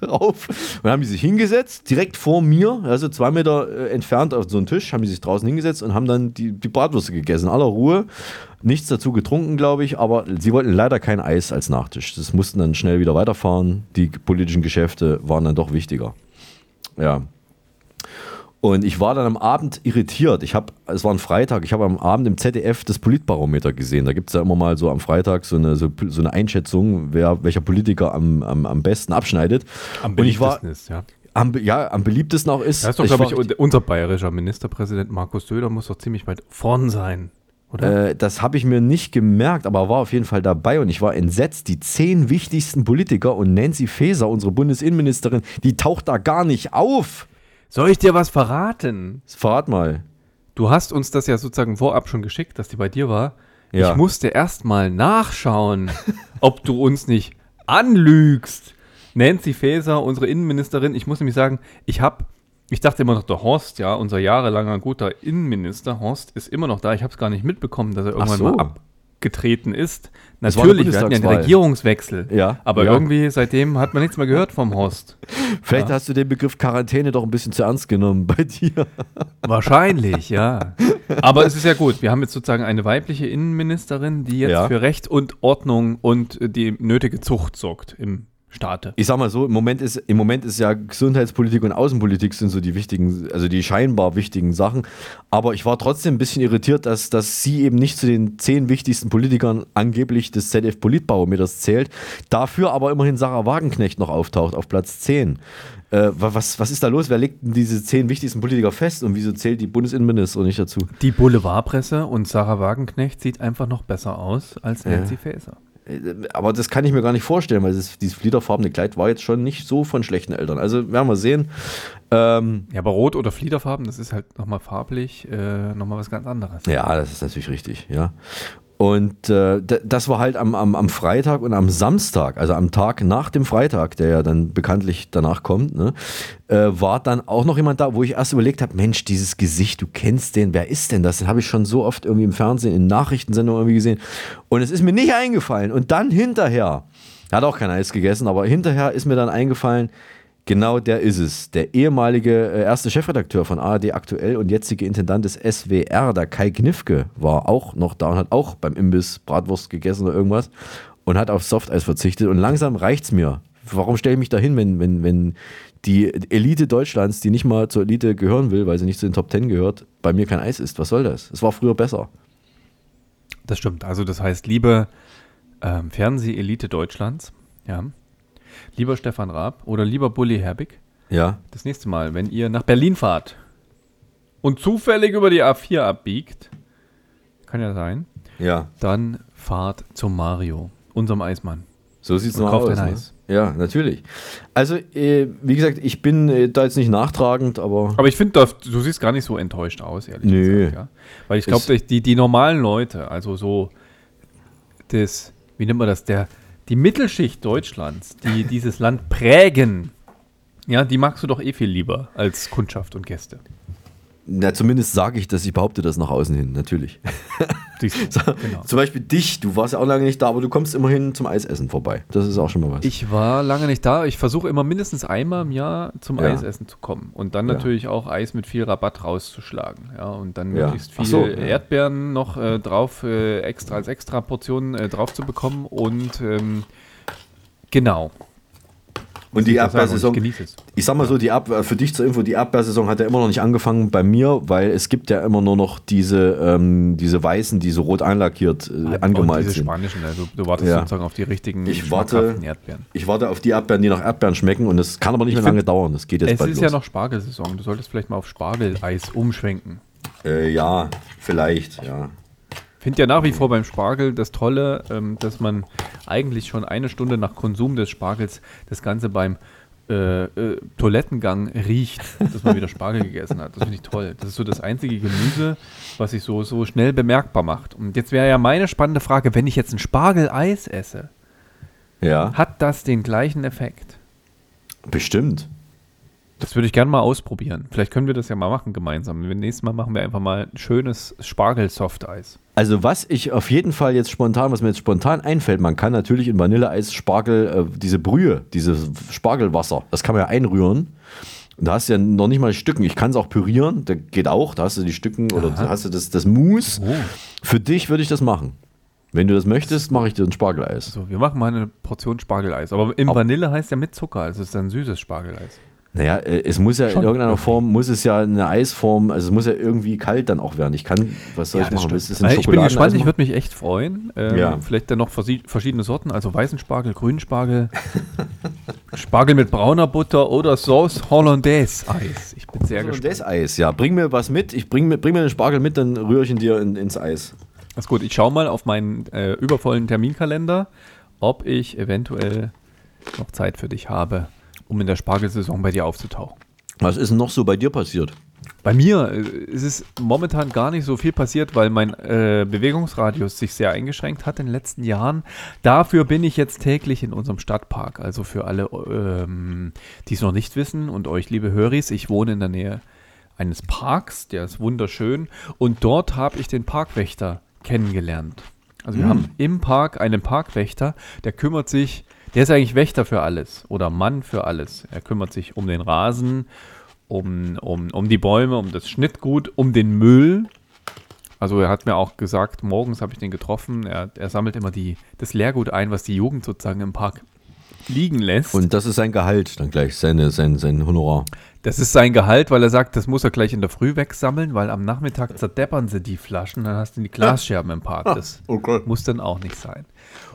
drauf und dann haben die sich hingesetzt, direkt vor mir, also zwei Meter äh, entfernt auf so einen Tisch, haben die sich draußen hingesetzt und haben dann die, die Bratwürste gegessen, in aller Ruhe. Nichts dazu getrunken, glaube ich, aber sie wollten leider kein Eis als Nachtisch. Das mussten dann schnell wieder weiterfahren. Die politischen Geschäfte waren dann doch wichtiger. Ja. Und ich war dann am Abend irritiert. Ich habe, es war ein Freitag, ich habe am Abend im ZDF das Politbarometer gesehen. Da gibt es ja immer mal so am Freitag so eine, so, so eine Einschätzung, wer, welcher Politiker am, am, am besten abschneidet. Am Und ich war, beliebtesten ist, ja. am, ja, am beliebtesten auch ist. Da ist doch, glaube ich, un- unser bayerischer Ministerpräsident Markus Söder muss doch ziemlich weit vorn sein, oder? Äh, das habe ich mir nicht gemerkt, aber war auf jeden Fall dabei und ich war entsetzt. Die zehn wichtigsten Politiker und Nancy Faeser, unsere Bundesinnenministerin, die taucht da gar nicht auf. Soll ich dir was verraten? Verrat mal. Du hast uns das ja sozusagen vorab schon geschickt, dass die bei dir war. Ja. Ich musste erst mal nachschauen, ob du uns nicht anlügst. Nancy Faeser, unsere Innenministerin, ich muss nämlich sagen, ich habe, ich dachte immer noch, der Horst, ja, unser jahrelanger guter Innenminister, Horst ist immer noch da. Ich habe es gar nicht mitbekommen, dass er irgendwann so. mal abgetreten ist. Natürlich, wir hatten ja einen. Regierungswechsel. Ja, Aber ja. irgendwie seitdem hat man nichts mehr gehört vom Horst. Vielleicht Ja. hast du den Begriff Quarantäne doch ein bisschen zu ernst genommen bei dir. Wahrscheinlich, ja. Aber es ist ja gut. Wir haben jetzt sozusagen eine weibliche Innenministerin, die jetzt Ja. für Recht und Ordnung und die nötige Zucht sorgt im Staate. Ich sag mal so, im Moment ist, im Moment ist ja Gesundheitspolitik und Außenpolitik sind so die wichtigen, also die scheinbar wichtigen Sachen. Aber ich war trotzdem ein bisschen irritiert, dass, dass sie eben nicht zu den zehn wichtigsten Politikern angeblich des ZDF-Politbarometers zählt. Dafür aber immerhin Sarah Wagenknecht noch auftaucht auf Platz 10. Äh, wa- was, was ist da los? Wer legt denn diese zehn wichtigsten Politiker fest und wieso zählt die Bundesinnenministerin nicht dazu? Die Boulevardpresse und Sarah Wagenknecht sieht einfach noch besser aus als Nancy Faeser. Aber das kann ich mir gar nicht vorstellen, weil das, dieses fliederfarbene Kleid war jetzt schon nicht so von schlechten Eltern. Also werden wir sehen. Ähm, Ja, aber Rot oder Fliederfarben, das ist halt nochmal farblich äh, nochmal was ganz anderes. Ja, das ist natürlich richtig, ja. Und äh, das war halt am, am, am Freitag und am Samstag, also am Tag nach dem Freitag, der ja dann bekanntlich danach kommt, ne, äh, war dann auch noch jemand da, wo ich erst überlegt habe, Mensch, dieses Gesicht, du kennst den, wer ist denn das? Den habe ich schon so oft irgendwie im Fernsehen, in Nachrichtensendungen irgendwie gesehen. Und es ist mir nicht eingefallen. Und dann hinterher, er hat auch kein Eis gegessen, aber hinterher ist mir dann eingefallen, Genau der ist es. Der ehemalige äh, erste Chefredakteur von ARD aktuell und jetzige Intendant des SWR, der Kai Knifke, war auch noch da und hat auch beim Imbiss Bratwurst gegessen oder irgendwas und hat auf Softeis verzichtet. Und langsam reicht's mir. Warum stelle ich mich da hin, wenn, wenn, wenn die Elite Deutschlands, die nicht mal zur Elite gehören will, weil sie nicht zu den Top Ten gehört, bei mir kein Eis isst? Was soll das? Es war früher besser. Das stimmt. Also das heißt, liebe ähm, Fernsehelite Deutschlands, ja, lieber Stefan Raab oder lieber Bully Herbig, Ja. das nächste Mal, wenn ihr nach Berlin fahrt und zufällig über die A4 abbiegt, kann ja sein, Ja. dann fahrt zum Mario, unserem Eismann. So sieht's Und noch aus. Ne? Eis. Ja, natürlich. Also, äh, wie gesagt, ich bin äh, da jetzt nicht nachtragend, aber. Aber ich finde, du siehst gar nicht so enttäuscht aus, ehrlich Nö. gesagt. Ja? Weil ich glaube, die, die normalen Leute, also so das, wie nennt man das, der, die Mittelschicht Deutschlands, die dieses Land prägen, ja, die magst du doch eh viel lieber als Kundschaft und Gäste. Na, zumindest sage ich das, ich behaupte das nach außen hin, natürlich. So, genau. Zum Beispiel dich, du warst ja auch lange nicht da, aber du kommst immerhin zum Eisessen vorbei. Das ist auch schon mal was. Ich war lange nicht da. Ich versuche immer mindestens einmal im Jahr zum Ja. Eisessen zu kommen. Und dann Ja. natürlich auch Eis mit viel Rabatt rauszuschlagen. Ja, und dann Ja. möglichst viel so. Erdbeeren noch äh, drauf, äh, extra als extra Portion äh, drauf zu bekommen. Und ähm, genau. Und die und ich es. sag mal so, die Erd für dich zur Info, die Erdbeersaison hat ja immer noch nicht angefangen bei mir, weil es gibt ja immer nur noch diese, ähm, diese weißen, die so rot einlackiert äh, und angemalt diese sind. spanischen, also du wartest Ja. sozusagen auf die richtigen Ich warte, Erdbeeren. ich warte auf die Erdbeeren, die nach Erdbeeren schmecken und das kann aber nicht Ich mehr lange dauern. Das geht jetzt Es bald ist los. ja noch Spargelsaison. Du solltest vielleicht mal auf Spargeleis umschwenken. Äh, ja, vielleicht, ja. Finde ja nach wie vor beim Spargel das Tolle, ähm, dass man eigentlich schon eine Stunde nach Konsum des Spargels das Ganze beim äh, äh, Toilettengang riecht, dass man wieder Spargel gegessen hat. Das finde ich toll. Das ist so das einzige Gemüse, was sich so, so schnell bemerkbar macht. Und jetzt wäre ja meine spannende Frage, wenn ich jetzt ein Spargeleis esse, Ja, hat das den gleichen Effekt? bestimmt. Das würde ich gerne mal ausprobieren. Vielleicht können wir das ja mal machen gemeinsam. Nächstes Mal machen wir einfach mal ein schönes Spargel-Softeis. Also was ich auf jeden Fall jetzt spontan, was mir jetzt spontan einfällt, man kann natürlich in Vanilleeis Spargel, äh, diese Brühe, dieses Spargelwasser, das kann man ja einrühren. Und da hast du ja noch nicht mal Stücken. Ich kann es auch pürieren, da geht auch. Da hast du die Stücken oder da hast du das, das Mousse. Oh. Für dich würde ich das machen. Wenn du das möchtest, mache ich dir ein Spargeleis. So, wir machen mal eine Portion Spargeleis. Aber im Vanille heißt ja mit Zucker. Also es ist ein süßes Spargeleis. Naja, äh, es muss ja Schon in irgendeiner. Form, muss es ja eine Eisform, also es muss ja irgendwie kalt dann auch werden. Ich kann, was soll ich machen? Also ich bin gespannt, ich machen? würde mich echt freuen. Ähm, Ja. Vielleicht dann noch verschiedene Sorten, also weißen Spargel, grünen Spargel, Spargel mit brauner Butter oder Sauce Hollandaise Eis. Ich bin sehr Und gespannt. das Eis, ja. Bring mir was mit. Ich bring, mir- bring mir den Spargel mit, dann rühre ich ihn dir in, ins Eis. Das ist gut. Ich schaue mal auf meinen äh, übervollen Terminkalender, ob ich eventuell noch Zeit für dich habe, um in der Spargelsaison bei dir aufzutauchen. Was ist denn noch so bei dir passiert? Bei mir äh, ist es momentan gar nicht so viel passiert, weil mein äh, Bewegungsradius sich sehr eingeschränkt hat in den letzten Jahren. Dafür bin ich jetzt täglich in unserem Stadtpark. Also für alle, ähm, die es noch nicht wissen und euch, liebe Höris, ich wohne in der Nähe eines Parks, der ist wunderschön. Und dort habe ich den Parkwächter kennengelernt. Also wir Hm. haben im Park einen Parkwächter, der kümmert sich, der ist eigentlich Wächter für alles oder Mann für alles. Er kümmert sich um den Rasen, um, um, um die Bäume, um das Schnittgut, um den Müll. Also er hat mir auch gesagt, morgens habe ich den getroffen, er, er sammelt immer die, das Leergut ein, was die Jugend sozusagen im Park liegen lässt. Und das ist sein Gehalt dann gleich, seine, sein, sein Honorar. Das ist sein Gehalt, weil er sagt, das muss er gleich in der Früh wegsammeln, weil am Nachmittag zerdeppern sie die Flaschen, dann hast du die Glasscherben im Park. Das muss dann auch nicht sein.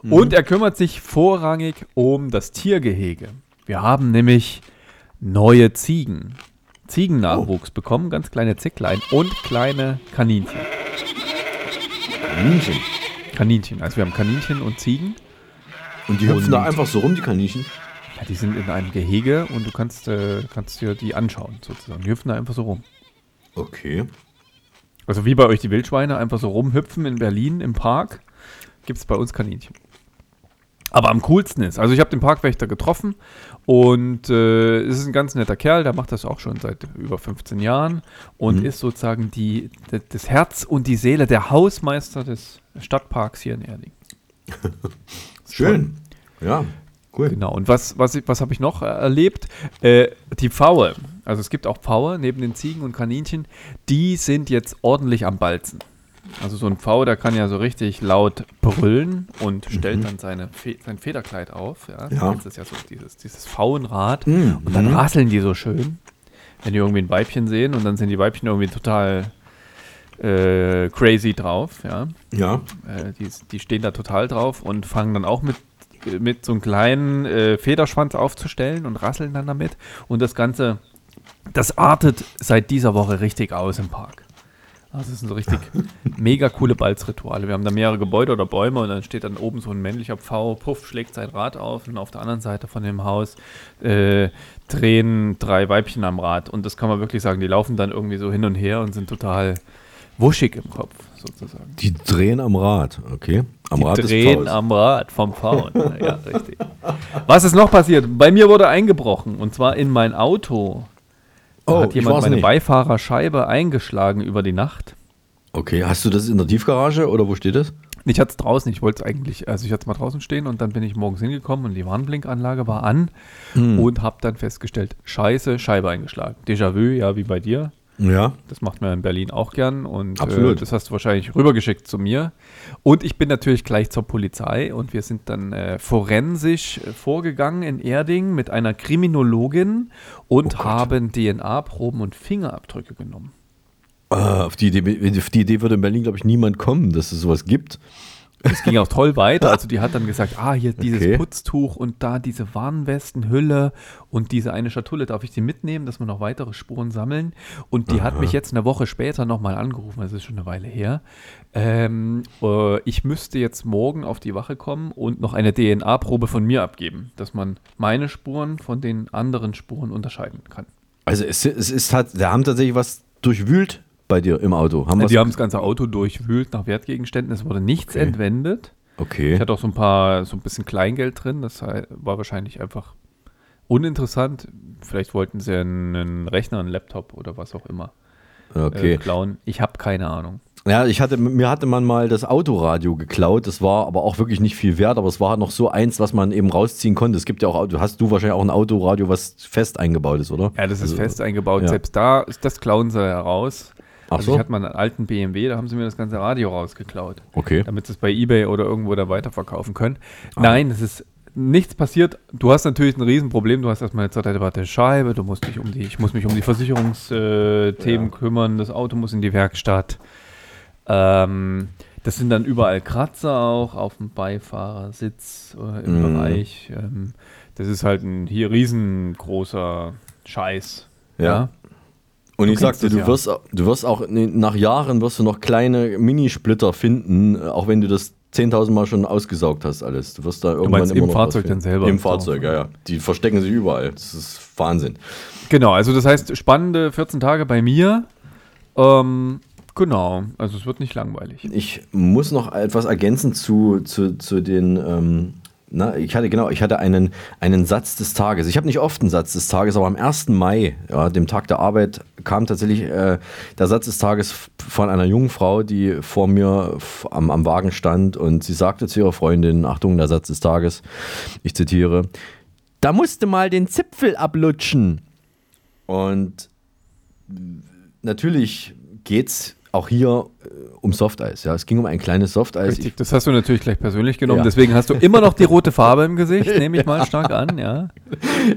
Und er kümmert sich vorrangig um das Tiergehege. Wir haben nämlich neue Ziegen. Ziegennachwuchs bekommen, ganz kleine Zicklein und kleine Kaninchen. Kaninchen. Kaninchen. Also wir haben Kaninchen und Ziegen. Und die hüpfen da einfach so rum, die Kaninchen? Ja, die sind in einem Gehege und du kannst, äh, kannst dir die anschauen, sozusagen. Die hüpfen da einfach so rum. Okay. Also wie bei euch die Wildschweine einfach so rumhüpfen in Berlin im Park, gibt es bei uns Kaninchen. Aber am coolsten ist, also ich habe den Parkwächter getroffen und äh, es ist ein ganz netter Kerl, der macht das auch schon seit über 15 Jahren und Mhm. ist sozusagen die, das Herz und die Seele der Hausmeister des Stadtparks hier in Erding. Schön. Ja, cool. Genau. Und was, was, was habe ich noch erlebt? Äh, die Pfaue. Also es gibt auch Pfaue neben den Ziegen und Kaninchen. Die sind jetzt ordentlich am Balzen. Also so ein Pfau, der kann ja so richtig laut brüllen und stellt dann seine Fe sein Federkleid auf. Ja, Ja. Das ist ja so dieses, dieses Pfauenrad. Mhm. Und dann Mhm. rasseln die so schön, wenn die irgendwie ein Weibchen sehen und dann sind die Weibchen irgendwie total äh, crazy drauf. Ja. Ja. Äh, die, die stehen da total drauf und fangen dann auch mit, mit so einem kleinen äh, Federschwanz aufzustellen und rasseln dann damit. Und das Ganze, das artet seit dieser Woche richtig aus im Park. Also es sind so richtig mega coole Balzrituale. Wir haben da mehrere Gebäude oder Bäume und dann steht dann oben so ein männlicher Pfau, puff, schlägt sein Rad auf und auf der anderen Seite von dem Haus äh, drehen drei Weibchen am Rad. Und das kann man wirklich sagen, die laufen dann irgendwie so hin und her und sind total wuschig im Kopf sozusagen. Die drehen am Rad, okay. Am Die Rad drehen am Rad vom Pfauen. ja, richtig. Was ist noch passiert? Bei mir wurde eingebrochen und zwar in mein Auto. Da Oh, hat jemand meine nicht. Beifahrerscheibe eingeschlagen über die Nacht. Okay, hast du das in der Tiefgarage oder wo steht das? Ich hatte es draußen, ich wollte es eigentlich, also ich hatte es mal draußen stehen und dann bin ich morgens hingekommen und die Warnblinkanlage war an Hm. und habe dann festgestellt, scheiße, Scheibe eingeschlagen. Déjà-vu, ja, wie bei dir. Ja. Das macht man in Berlin auch gern und äh, Absolut. das hast du wahrscheinlich rübergeschickt zu mir. Und ich bin natürlich gleich zur Polizei und wir sind dann äh, forensisch äh, vorgegangen in Erding mit einer Kriminologin und haben DNA-Proben und Fingerabdrücke genommen. Ah, auf, die Idee, auf die Idee würde in Berlin, glaube ich, niemand kommen, dass es sowas gibt. Es ging auch toll weiter. Also die hat dann gesagt, ah, hier dieses Okay. Putztuch und da diese Warnwestenhülle und diese eine Schatulle, darf ich die mitnehmen, dass wir noch weitere Spuren sammeln? Und die hat Aha. mich jetzt eine Woche später nochmal angerufen, das ist schon eine Weile her. Ähm, äh, ich müsste jetzt morgen auf die Wache kommen und noch eine DNA-Probe von mir abgeben, dass man meine Spuren von den anderen Spuren unterscheiden kann. Also es, es ist halt, da haben tatsächlich was durchwühlt bei dir im Auto. Haben die haben das ganze Auto durchwühlt nach Wertgegenständen, es wurde nichts Okay. entwendet. Okay. Ich hatte auch so ein paar, so ein bisschen Kleingeld drin, das war wahrscheinlich einfach uninteressant. Vielleicht wollten sie einen, einen Rechner, einen Laptop oder was auch immer Okay. äh, klauen. Ich habe keine Ahnung. Ja, ich hatte, mir hatte man mal das Autoradio geklaut. Das war aber auch wirklich nicht viel wert, aber es war noch so eins, was man eben rausziehen konnte. Es gibt ja auch, Auto- hast du wahrscheinlich auch ein Autoradio, was fest eingebaut ist, oder? Ja, das ist Also, fest eingebaut. ja. Selbst da ist das klauen sie heraus. Ach also so. ich hatte mal einen alten BMW, da haben sie mir das ganze Radio rausgeklaut. Okay. Damit sie es bei Ebay oder irgendwo da weiterverkaufen können. Ah. Nein, es ist nichts passiert. Du hast natürlich ein Riesenproblem. Du hast erstmal jetzt gesagt, warte, Scheibe, du musst dich um die, ich muss mich um die Versicherungsthemen äh, Themen kümmern, das Auto muss in die Werkstatt. Ähm, das sind dann überall Kratzer auch auf dem Beifahrersitz äh, im Mhm. Bereich. Ähm, das ist halt ein hier riesengroßer Scheiß. Ja. Und Du ich sagte, du ja. wirst, du wirst auch nach Jahren wirst du noch kleine Minisplitter finden, auch wenn du das 10.000 Mal schon ausgesaugt hast alles. Du wirst da irgendwann meinst immer im noch Fahrzeug dann selber? Im Fahrzeug, ja, ja. Die verstecken sich überall. Das ist Wahnsinn. Genau, also das heißt spannende 14 Tage bei mir. Ähm, genau, also es wird nicht langweilig. Ich muss noch etwas ergänzen zu, zu, zu den. Ähm, na, ich hatte genau, ich hatte einen, einen Satz des Tages. Ich habe nicht oft einen Satz des Tages, aber am 1. Mai, ja, dem Tag der Arbeit, kam tatsächlich äh, der Satz des Tages von einer jungen Frau, die vor mir am, am Wagen stand und sie sagte zu ihrer Freundin: Achtung, der Satz des Tages, ich zitiere: Da musste mal den Zipfel ablutschen. Und natürlich geht's auch hier äh, um Softeis. Ja, es ging um ein kleines Softeis. Richtig, das hast du natürlich gleich persönlich genommen. Ja. Deswegen hast du immer noch die rote Farbe im Gesicht, nehme ich mal stark an, ja.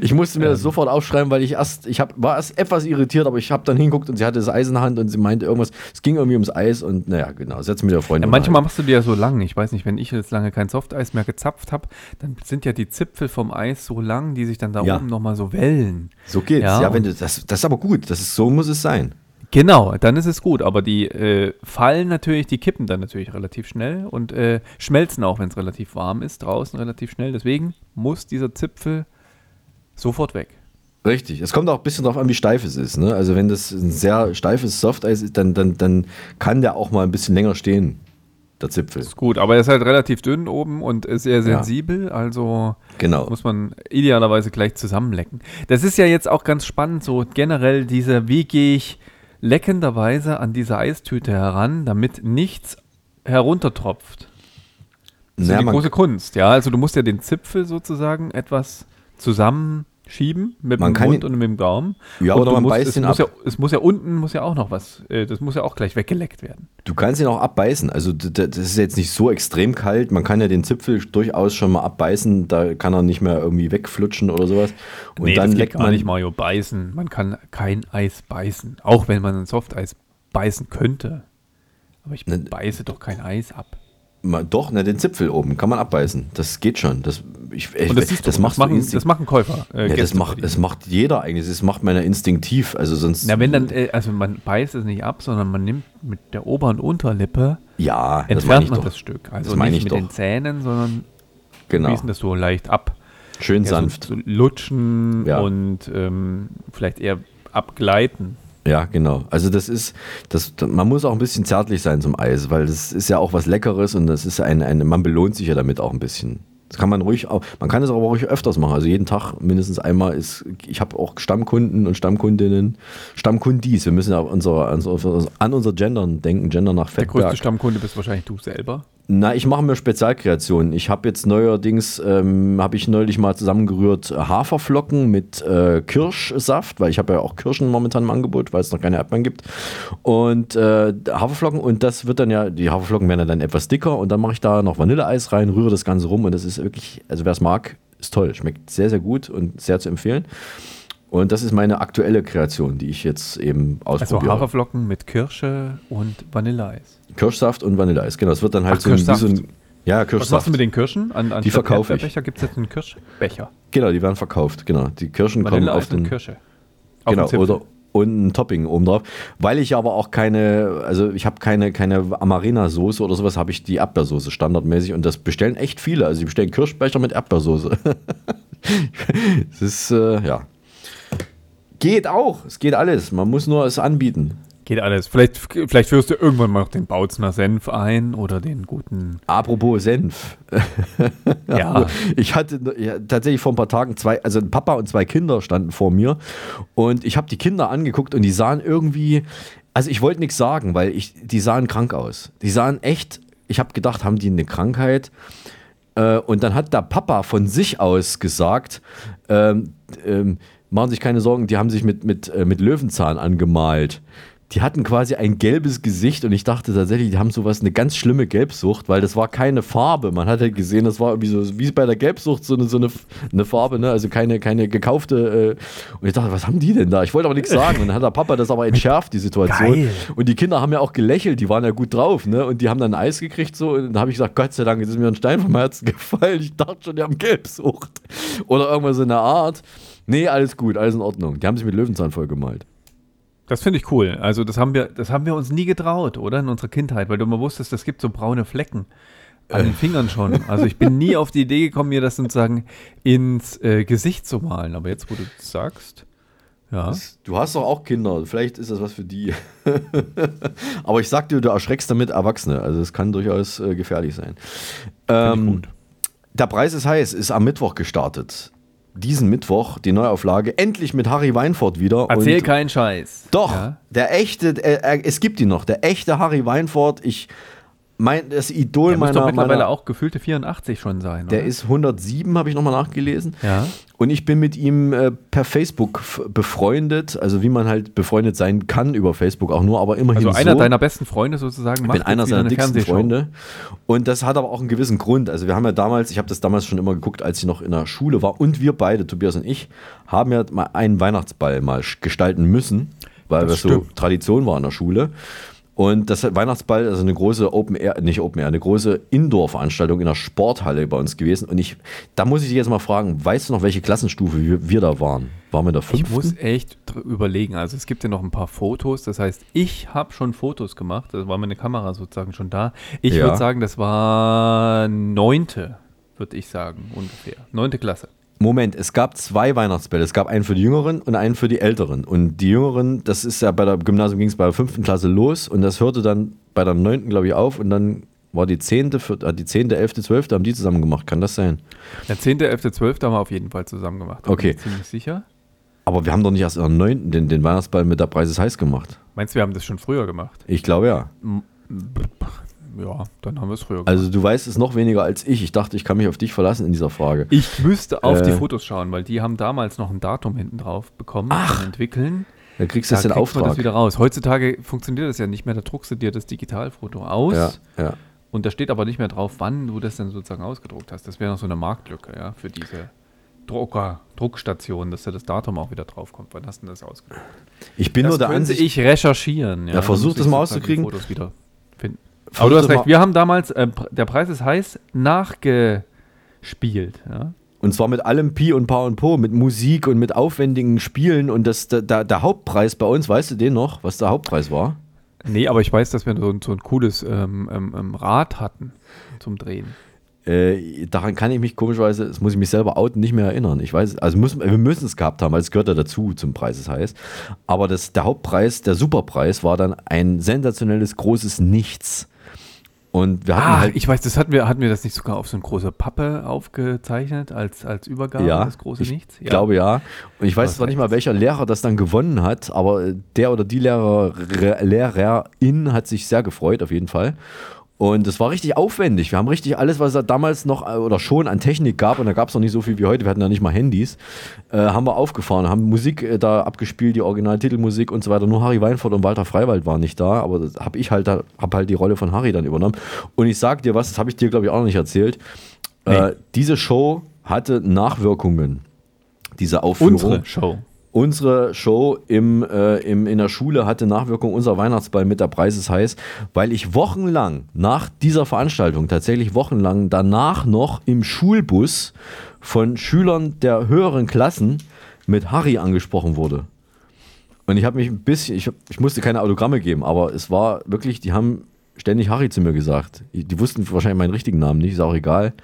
Ich musste mir Ähm. das sofort aufschreiben, weil ich erst, ich hab, war erst etwas irritiert, aber ich habe dann hinguckt und sie hatte das Eis in der Hand und sie meinte irgendwas, es ging irgendwie ums Eis und naja, genau, setz mit der Freundin. ja manchmal machst du die ja so lang. Ich weiß nicht, wenn ich jetzt lange kein Softeis mehr gezapft habe, dann sind ja die Zipfel vom Eis so lang, die sich dann da Ja. oben nochmal so wellen. So geht's. Ja, Ja, wenn du, das, das ist aber gut, das ist, so muss es sein. Genau, dann ist es gut. Aber die äh, fallen natürlich, die kippen dann natürlich relativ schnell und äh, schmelzen auch, wenn es relativ warm ist, draußen relativ schnell. Deswegen muss dieser Zipfel sofort weg. Richtig. Es kommt auch ein bisschen darauf an, wie steif es ist. Ne? Also wenn das ein sehr steifes Softeis ist, dann, dann, dann kann der auch mal ein bisschen länger stehen, der Zipfel. Ist gut, aber er ist halt relativ dünn oben und ist sehr sensibel, also Genau. muss man idealerweise gleich zusammenlecken. Das ist ja jetzt auch ganz spannend, so generell diese, wie gehe ich leckenderweise an diese Eistüte heran, damit nichts heruntertropft. Das ist Naja, ja die große Kunst, ja. Also du musst ja den Zipfel sozusagen etwas zusammenschieben mit Man dem Mund und mit dem Gaumen. Ja, und oder man musst, beißt es ihn muss ab. Ja, es muss ja unten, muss ja auch noch was, äh, das muss ja auch gleich weggeleckt werden. Du kannst ihn auch abbeißen. Also das ist jetzt nicht so extrem kalt. Man kann ja den Zipfel durchaus schon mal abbeißen. Da kann er nicht mehr irgendwie wegflutschen oder sowas. Und nee, dann das leckt man nicht, Mario, beißen. Man kann kein Eis beißen. Auch wenn man ein Softeis beißen könnte. Aber ich Ne- beiße doch kein Eis ab. Ma- Doch, ne, den Zipfel oben kann man abbeißen. Das geht schon. Das, ich, ich, Und das siehst du, das machen- das machen Käufer, äh, ja, das, macht, das macht jeder eigentlich. Das macht man ja instinktiv. Also sonst. Na, wenn dann, äh, also man beißt es nicht ab, sondern man nimmt mit der Ober- und Unterlippe, ja, das entfernt man doch. das Stück. Also das meine nicht ich mit doch. den Zähnen, sondern Genau. das so leicht ab. Schön so- sanft. So, lutschen Ja. und ähm, vielleicht eher abgleiten. Ja, genau. Also das ist, das, man muss auch ein bisschen zärtlich sein zum Eis, weil das ist ja auch was Leckeres und das ist ein, ein man belohnt sich ja damit auch ein bisschen. Das kann man ruhig auch, man kann es aber ruhig öfters machen. Also jeden Tag mindestens einmal ist, ich habe auch Stammkunden und Stammkundinnen, Stammkundis. Wir müssen ja unser, an unser Gendern denken, Gender nach Der größte Fettberg. Stammkunde bist wahrscheinlich du selber. Na, ich mache mir Spezialkreationen. Ich habe jetzt neuerdings, ähm, habe ich neulich mal zusammengerührt äh, Haferflocken mit äh, Kirschsaft, weil ich habe ja auch Kirschen momentan im Angebot, weil es noch keine Erdbeeren gibt. Und äh, Haferflocken und das wird dann ja, die Haferflocken werden dann etwas dicker und dann mache ich da noch Vanilleeis rein, rühre das Ganze rum und das ist wirklich, also wer es mag, ist toll. Schmeckt sehr, sehr gut und sehr zu empfehlen. Und das ist meine aktuelle Kreation, die ich jetzt eben Also ausprobiere. Haferflocken mit Kirsche und Vanilleeis. Kirschsaft und Vanilleeis, genau. Es wird dann halt Ach, so, ein, wie so Kirschsaft. ein. Ja, Was Kirschsaft. machst du mit den Kirschen? An, Die verkaufe ich. Becher gibt es jetzt einen Kirschbecher. Genau, die werden verkauft, genau. Die Kirschen kommen Vanilleeis auf den. und Kirsche. Auf Genau, den oder und ein Topping oben drauf. Weil ich aber auch keine, also ich habe keine, keine Amarena-Soße oder sowas, habe ich die Erdbeersoße standardmäßig und das bestellen echt viele. Also die bestellen Kirschbecher mit Erdbeersoße. das ist, äh, ja. Geht auch, es geht alles. Man muss nur es anbieten. Geht alles. Vielleicht, vielleicht führst du irgendwann mal noch den Bautzner Senf ein oder den guten. Apropos Senf. Ja. Ich hatte ja, tatsächlich vor ein paar Tagen zwei, also ein Papa und zwei Kinder standen vor mir und ich habe die Kinder angeguckt und die sahen irgendwie, also ich wollte nichts sagen, weil ich, die sahen krank aus. Die sahen echt, ich habe gedacht, haben die eine Krankheit? Äh, und dann hat der Papa von sich aus gesagt, ähm, ähm, machen sich keine Sorgen, die haben sich mit, mit, äh, mit Löwenzahn angemalt. Die hatten quasi ein gelbes Gesicht und ich dachte tatsächlich, die haben sowas, eine ganz schlimme Gelbsucht, weil das war keine Farbe. Man hat halt gesehen, das war irgendwie so, wie bei der Gelbsucht, so eine, so eine, eine Farbe, ne? also keine, keine gekaufte. Äh, und ich dachte, was haben die denn da? Ich wollte aber nichts sagen. Und dann hat der Papa das aber entschärft, die Situation. Geil. Und die Kinder haben ja auch gelächelt, die waren ja gut drauf, ne? Und die haben dann Eis gekriegt so. Und dann habe ich gesagt, Gott sei Dank, jetzt ist mir ein Stein vom Herzen gefallen. Ich dachte schon, die haben Gelbsucht. Oder irgendwas in der Art. Nee, alles gut, alles in Ordnung. Die haben sich mit Löwenzahn vollgemalt. Das finde ich cool. Also, das haben, wir, das haben wir uns nie getraut, oder? In unserer Kindheit, weil du immer wusstest, es gibt so braune Flecken an den Fingern schon. Also, ich bin nie auf die Idee gekommen, mir das sozusagen ins äh, Gesicht zu malen. Aber jetzt, wo du das sagst, ja. Du hast doch auch Kinder, vielleicht ist das was für die. Aber ich sag dir, du erschreckst damit Erwachsene. Also es kann durchaus äh, gefährlich sein. Ähm, der Preis ist heiß, ist am Mittwoch gestartet. Diesen Mittwoch die Neuauflage, endlich mit Harry Weinfurt wieder. Erzähl Und keinen Scheiß. Doch, Ja. der echte, äh, äh, es gibt ihn noch, der echte Harry Weinfurt. Ich mein, das Idol Der muss doch meiner, mittlerweile meiner auch gefühlte 84 schon sein. der oder? ist 107, habe ich nochmal nachgelesen. Ja. Und ich bin mit ihm äh, per Facebook befreundet, also wie man halt befreundet sein kann über Facebook auch nur, aber immerhin Also einer so. deiner besten Freunde sozusagen Ich bin einer seiner eine dicksten. Freunde. Und das hat aber auch einen gewissen Grund. Also wir haben ja damals, ich habe das damals schon immer geguckt, als ich noch in der Schule war und wir beide, Tobias und ich, haben ja mal einen Weihnachtsball mal gestalten müssen, weil Das das, so. Tradition war in der Schule. Und das Weihnachtsball ist also eine große Open Air, nicht Open Air, eine große Indoor-Veranstaltung in der Sporthalle bei uns gewesen. Und ich, da muss ich dich jetzt mal fragen, weißt du noch, welche Klassenstufe wir, wir da waren? Waren wir da fünf? Ich muss echt überlegen. Also es gibt ja noch ein paar Fotos. Das heißt, ich habe schon Fotos gemacht. Da war meine Kamera sozusagen schon da. Ich Ja. würde sagen, das war neunte, würde ich sagen, ungefähr. Neunte Klasse. Moment, es gab zwei Weihnachtsbälle. Es gab einen für die Jüngeren und einen für die Älteren. Und die Jüngeren, das ist ja bei der Gymnasium ging es bei der fünften Klasse los und das hörte dann bei der neunten, glaube ich, auf und dann war die zehnte, äh, die zehnte, elfte, zwölfte, haben die zusammen gemacht. Kann das sein? Der 10., 11., 12. haben wir auf jeden Fall zusammen gemacht. Da bin Okay. ich ziemlich sicher. Aber wir haben doch nicht erst der neunten den, den Weihnachtsball mit der Preis ist heiß gemacht. Meinst du, wir haben das schon früher gemacht? Ich glaube ja. M- Ja, dann haben wir es früher gemacht. Also du weißt es noch weniger als ich. Ich dachte, ich kann mich auf dich verlassen in dieser Frage. Ich müsste auf die Äh, Fotos schauen, weil die haben damals noch ein Datum hinten drauf bekommen beim Entwickeln. Da kriegst du jetzt den kriegt man Auftrag. das wieder raus. Heutzutage funktioniert das ja nicht mehr. Da druckst du dir das Digitalfoto aus. Ja, ja. Und da steht aber nicht mehr drauf, wann du das dann sozusagen ausgedruckt hast. Das wäre noch so eine Marktlücke, ja, für diese Drucker, Druckstation, dass da das Datum auch wieder draufkommt. Wann hast du denn das ausgedruckt? Ich bin das nur der Ansicht. ich recherchieren. Ja, Ja, versuch Dann das mal die auszukriegen. Fotos wieder finden. Aber du hast das recht, wir haben damals, äh, der Preis ist heiß, nachgespielt. Ja. Und zwar mit allem Pi und Pa und Po, mit Musik und mit aufwendigen Spielen. Und das, der, der, der Hauptpreis bei uns, weißt du den noch, was der Hauptpreis war? Nee, aber ich weiß, dass wir so ein, so ein cooles ähm, ähm, ähm, Rad hatten zum Drehen. Äh, daran kann ich mich komischerweise, das muss ich mich selber outen, nicht mehr erinnern. Ich weiß, also müssen, wir müssen es gehabt haben, weil es gehört ja dazu zum Preis, es heißt. Aber das, der Hauptpreis, der Superpreis, war dann ein sensationelles, großes Nichts. Und wir hatten Ah, halt. ich weiß, das hatten wir, hatten wir das nicht sogar auf so eine große Pappe aufgezeichnet als, als Übergabe, ja, das große ich Nichts? glaube ja. Und ich weiß zwar nicht mal, welcher Lehrer das dann gewonnen hat, aber der oder die Lehrer, Lehrerin hat sich sehr gefreut, auf jeden Fall. Und es war richtig aufwendig. Wir haben richtig alles, was es damals noch äh, oder schon an Technik gab, und da gab es noch nicht so viel wie heute, wir hatten ja nicht mal Handys, äh, haben wir aufgefahren, haben Musik äh, da abgespielt, die Originaltitelmusik und so weiter. Nur Harry Weinfurt und Walter Freiwald waren nicht da, aber das habe ich halt, da- hab halt die Rolle von Harry dann übernommen. Und ich sag dir was, das habe ich dir, glaube ich, auch noch nicht erzählt. Äh, diese Show hatte Nachwirkungen. Diese Aufführung. Unsere Show. Unsere Show im, äh, im, in der Schule hatte Nachwirkung unser Weihnachtsball mit der Preis ist heiß, weil ich wochenlang nach dieser Veranstaltung, tatsächlich wochenlang danach noch im Schulbus von Schülern der höheren Klassen mit Harry angesprochen wurde. Und ich habe mich ein bisschen, ich, ich musste keine Autogramme geben, aber es war wirklich, die haben ständig Harry zu mir gesagt. Die wussten wahrscheinlich meinen richtigen Namen nicht, ist auch egal.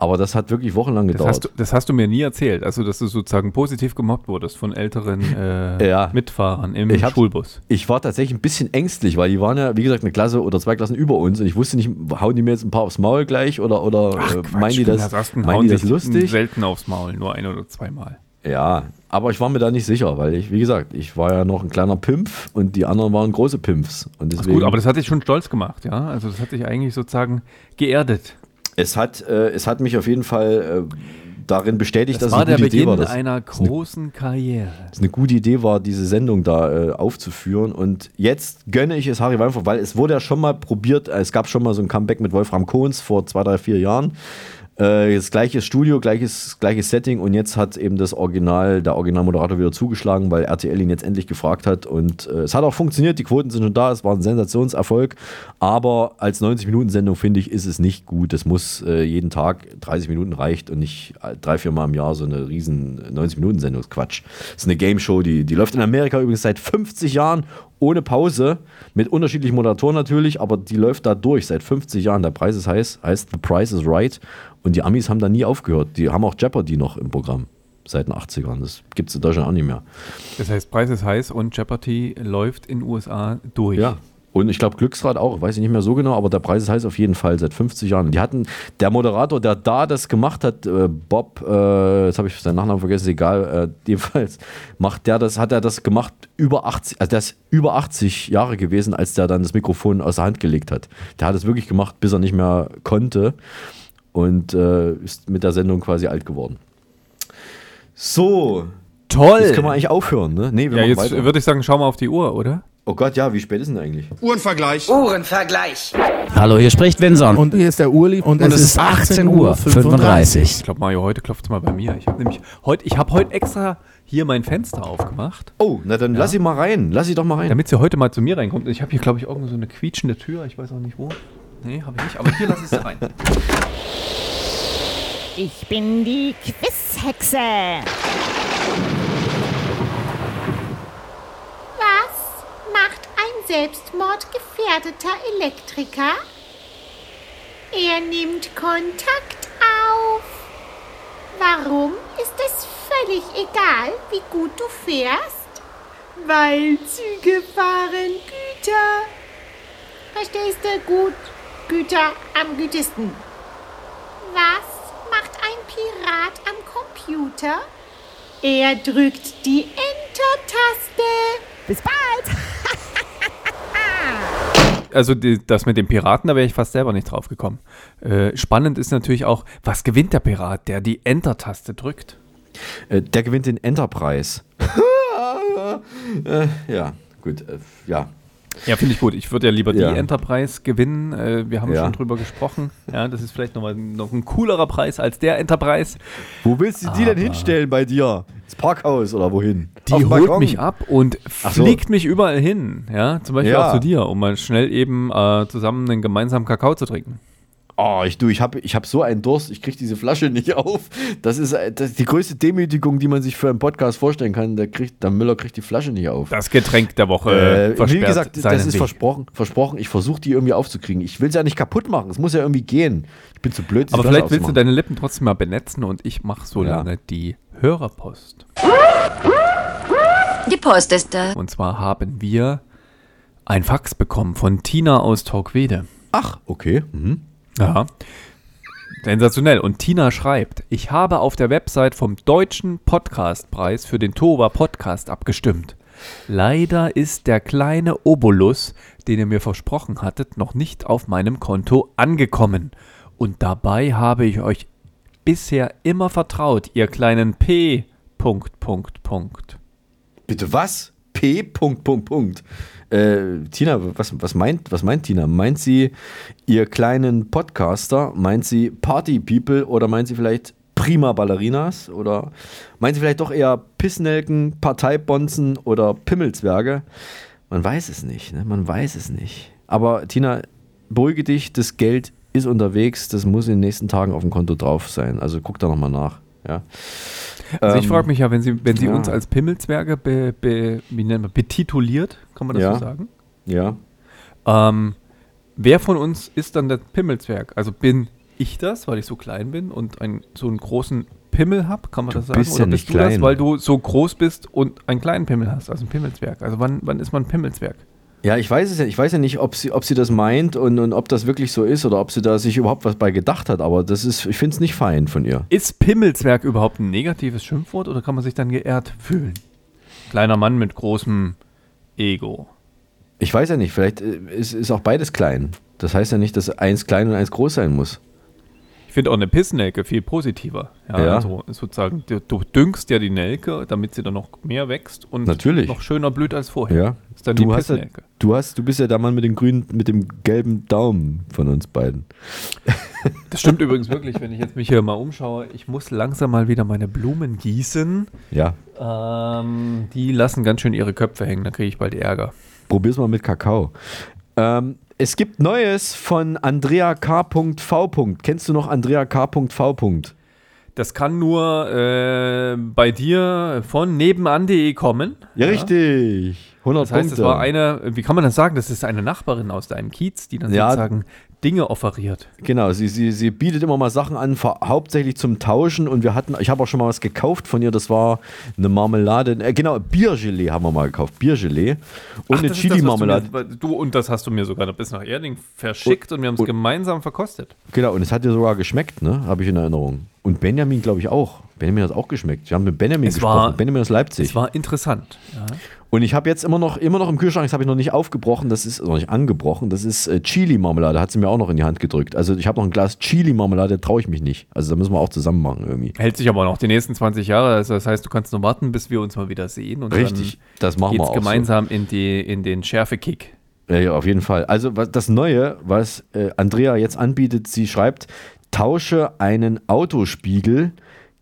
Aber das hat wirklich wochenlang Das gedauert. hast, du, das hast du mir nie erzählt, also dass du sozusagen positiv gemobbt wurdest von älteren äh, Ja. Mitfahrern im Ich hab's- Schulbus. Ich war tatsächlich ein bisschen ängstlich, weil die waren ja, wie gesagt, eine Klasse oder zwei Klassen über uns und ich wusste nicht, hauen die mir jetzt ein paar aufs Maul gleich oder, oder äh, meinen die das, Ansonsten meinen die das lustig? selten aufs Maul, nur ein oder zweimal. Ja, aber ich war mir da nicht sicher, weil ich, wie gesagt, ich war ja noch ein kleiner Pimpf und die anderen waren große Pimpfs. Und Das ist deswegen, gut, aber das hat dich schon stolz gemacht, ja? Also das hat dich eigentlich sozusagen geerdet. Es, hat, äh, es hat mich auf jeden Fall äh, darin bestätigt, Das dass es eine gute Idee Beginn war. dass- einer dass eine- großen Karriere. dass eine gute Idee war, diese Sendung da äh, aufzuführen. Und jetzt gönne ich es Harry Weinfurt, weil es wurde ja schon mal probiert, äh, es gab schon mal so ein Comeback mit Wolfram Kohns vor zwei, drei, vier Jahren. Äh, das gleiche Studio, gleiches, gleiches Setting und jetzt hat eben das Original, der Originalmoderator wieder zugeschlagen, weil RTL ihn jetzt endlich gefragt hat und äh, es hat auch funktioniert, die Quoten sind schon da, es war ein Sensationserfolg, aber als 90-Minuten-Sendung finde ich, ist es nicht gut. Es muss äh, jeden Tag 30 Minuten reicht und nicht drei, vier Mal im Jahr so eine riesen 90-Minuten-Sendung ist Quatsch. Das ist eine Game-Show, die, die läuft in Amerika übrigens seit 50 Jahren ohne Pause, mit unterschiedlichen Moderatoren natürlich, aber die läuft da durch seit 50 Jahren. Der Preis ist heiß, heißt The Price is Right und die Amis haben da nie aufgehört. Die haben auch Jeopardy noch im Programm seit den 80ern. Das gibt es in Deutschland auch nicht mehr. Das heißt, Preis ist heiß und Jeopardy läuft in den USA durch. Ja. Und ich glaube, Glücksrad auch, weiß ich nicht mehr so genau, aber der Preis ist heiß auf jeden Fall seit 50 Jahren. Die hatten, der Moderator, der da das gemacht hat, äh, Bob, äh, jetzt habe ich seinen Nachnamen vergessen, egal, äh, jedenfalls macht der das, hat er das gemacht über 80, also der ist über 80 Jahre gewesen, als der dann das Mikrofon aus der Hand gelegt hat. Der hat es wirklich gemacht, bis er nicht mehr konnte und äh, ist mit der Sendung quasi alt geworden. So. Toll. Jetzt können wir eigentlich aufhören, ne? Nee, wir Ja, jetzt weiter. würde ich sagen, schau mal auf die Uhr, oder? Oh Gott, ja, wie spät ist denn eigentlich? Uhrenvergleich. Uhrenvergleich. Hallo, hier spricht Vincent. Und hier ist der Uli und, Und es ist 18 Uhr 35. Ich glaube, Mario, heute klopft es mal bei mir. Ich habe nämlich heute, ich habe heute extra hier mein Fenster aufgemacht. Oh, na dann Ja. lass sie mal rein. Lass sie doch mal rein. Damit sie heute mal zu mir reinkommt. Ich habe hier, glaube ich, irgendwo so eine quietschende Tür. Ich weiß auch nicht wo. Nee, habe ich nicht. Aber hier lass ich sie rein. Ich bin die Quizhexe. Was macht ein selbstmordgefährdeter Elektriker? Er nimmt Kontakt auf. Warum ist es völlig egal, wie gut du fährst? Weil Züge fahren Güter. Verstehst du gut? Güter am gütesten. Was macht ein Pirat am Computer? Er drückt die Enter-Taste. Bis bald. Also die, das mit dem Piraten, da wäre ich fast selber nicht drauf gekommen. Äh, spannend ist natürlich auch, was gewinnt der Pirat, der die Enter-Taste drückt? Äh, der gewinnt den Enterprise. äh, ja, gut. Äh, ja. Ja, finde ich gut. Ich würde ja lieber Ja. die Enterprise gewinnen. Äh, wir haben Ja. schon drüber gesprochen. Ja, das ist vielleicht noch, mal, noch ein coolerer Preis als der Enterprise. Wo willst du die denn hinstellen bei dir? Ins Parkhaus oder wohin? Die Auf holt Balkon? mich ab und Ach so. fliegt mich überall hin. Ja, zum Beispiel Ja. auch zu dir, um mal schnell eben äh, zusammen einen gemeinsamen Kakao zu trinken. Oh, ich, du, ich habe ich hab so einen Durst, ich kriege diese Flasche nicht auf. Das ist, äh, das ist die größte Demütigung, die man sich für einen Podcast vorstellen kann. Der, kriegt, der Müller kriegt die Flasche nicht auf. Das Getränk der Woche Äh, wie versperrt gesagt, das ist Weg. versprochen. Versprochen, ich versuche die irgendwie aufzukriegen. Ich will es ja nicht kaputt machen. Es muss ja irgendwie gehen. Ich bin zu blöd. Aber Flasche vielleicht willst du deine Lippen trotzdem mal benetzen und ich mache so Ja. lange die Hörerpost. Die Post ist da. Und zwar haben wir ein Fax bekommen von Tina aus Torquede. Ach, okay. Mhm. Ja. Sensationell. Und Tina schreibt, ich habe auf der Website vom Deutschen Podcastpreis für den Tova Podcast abgestimmt. Leider ist der kleine Obolus, den ihr mir versprochen hattet, noch nicht auf meinem Konto angekommen. Und dabei habe ich euch bisher immer vertraut, ihr kleinen P. Punkt, Punkt, Punkt. Bitte was? P. Punkt, Punkt, Punkt. Äh, Tina, was, was, meint, was meint Tina? Meint sie ihr kleinen Podcaster? Meint sie Party People oder meint sie vielleicht Prima Ballerinas? Oder meint sie vielleicht doch eher Pissnelken, Parteibonzen oder Pimmelzwerge? Man weiß es nicht, ne? man weiß es nicht. Aber Tina, beruhige dich, das Geld ist unterwegs, das muss in den nächsten Tagen auf dem Konto drauf sein. Also guck da nochmal nach. Ja. Also ich Ähm, frage mich ja, wenn sie, wenn sie ja. uns als Pimmelzwerge be, be, wie nennt man, betituliert, kann man das Ja. so sagen? Ja. Ähm, wer von uns ist dann der Pimmelzwerg? Also bin ich das, weil ich so klein bin und ein, so einen großen Pimmel habe, kann man Du das sagen? bist ja Oder nicht bist du das, klein. weil du so groß bist und einen kleinen Pimmel hast, also ein Pimmelzwerg? Also wann, wann ist man Pimmelzwerg? Ja, ich weiß es ja, ich weiß ja nicht, ob sie, ob sie das meint und, und ob das wirklich so ist oder ob sie da sich überhaupt was bei gedacht hat, aber das ist, ich finde es nicht fein von ihr. Ist Pimmelzwerg überhaupt ein negatives Schimpfwort oder kann man sich dann geehrt fühlen? Kleiner Mann mit großem Ego. Ich weiß ja nicht, vielleicht äh, ist, ist auch beides klein. Das heißt ja nicht, dass eins klein und eins groß sein muss. Ich finde auch eine Pissnelke viel positiver. Ja, Ja. Also sozusagen, du, du düngst ja die Nelke, damit sie dann noch mehr wächst und Natürlich. noch schöner blüht als vorher. Ja. Ist dann die Du hast, ja, du hast, du bist ja der Mann mit dem grünen, mit dem gelben Daumen von uns beiden. Das stimmt übrigens wirklich, wenn ich jetzt mich hier mal umschaue. Ich muss langsam mal wieder meine Blumen gießen. Ja. Ähm, die lassen ganz schön ihre Köpfe hängen, da kriege ich bald Ärger. Probier's mal mit Kakao. Ähm, es gibt Neues von Andrea K.V. Kennst du noch Andrea K.V.? Das kann nur äh, bei dir von nebenan.de kommen. Ja, richtig. 100 Das heißt, es Punkte. war eine, wie kann man das sagen? Das ist eine Nachbarin aus deinem Kiez, die dann Ja. sozusagen Dinge offeriert. Genau, sie, sie, sie bietet immer mal Sachen an, hauptsächlich zum Tauschen. Und wir hatten, ich habe auch schon mal was gekauft von ihr. Das war eine Marmelade, äh, genau, Biergelee haben wir mal gekauft. Biergelee und Ach, eine du Chili-Marmelade. mir- Du und das hast du mir sogar noch bis nach Erding verschickt und, wir haben es und- gemeinsam verkostet. Genau, und es hat ihr sogar geschmeckt, ne? Habe ich in Erinnerung. Und Benjamin, glaube ich, auch. Benjamin hat auch geschmeckt. Wir haben mit Benjamin Es gesprochen. war- Benjamin aus Leipzig. Es war interessant. Ja. Und ich habe jetzt immer noch, immer noch im Kühlschrank, das habe ich noch nicht aufgebrochen, das ist noch nicht angebrochen, das ist äh, Chili-Marmelade, hat sie mir auch noch in die Hand gedrückt. Also ich habe noch ein Glas Chili-Marmelade, traue ich mich nicht. Also da müssen wir auch zusammen machen irgendwie. Hält sich aber noch die nächsten 20 Jahre. Also das heißt, du kannst nur warten, bis wir uns mal wieder sehen. Und Richtig, dann das machen wir auch gemeinsam in, die, in den Schärfekick. Ja, ja, auf jeden Fall. Also was, das Neue, was äh, Andrea jetzt anbietet, sie schreibt, tausche einen Autospiegel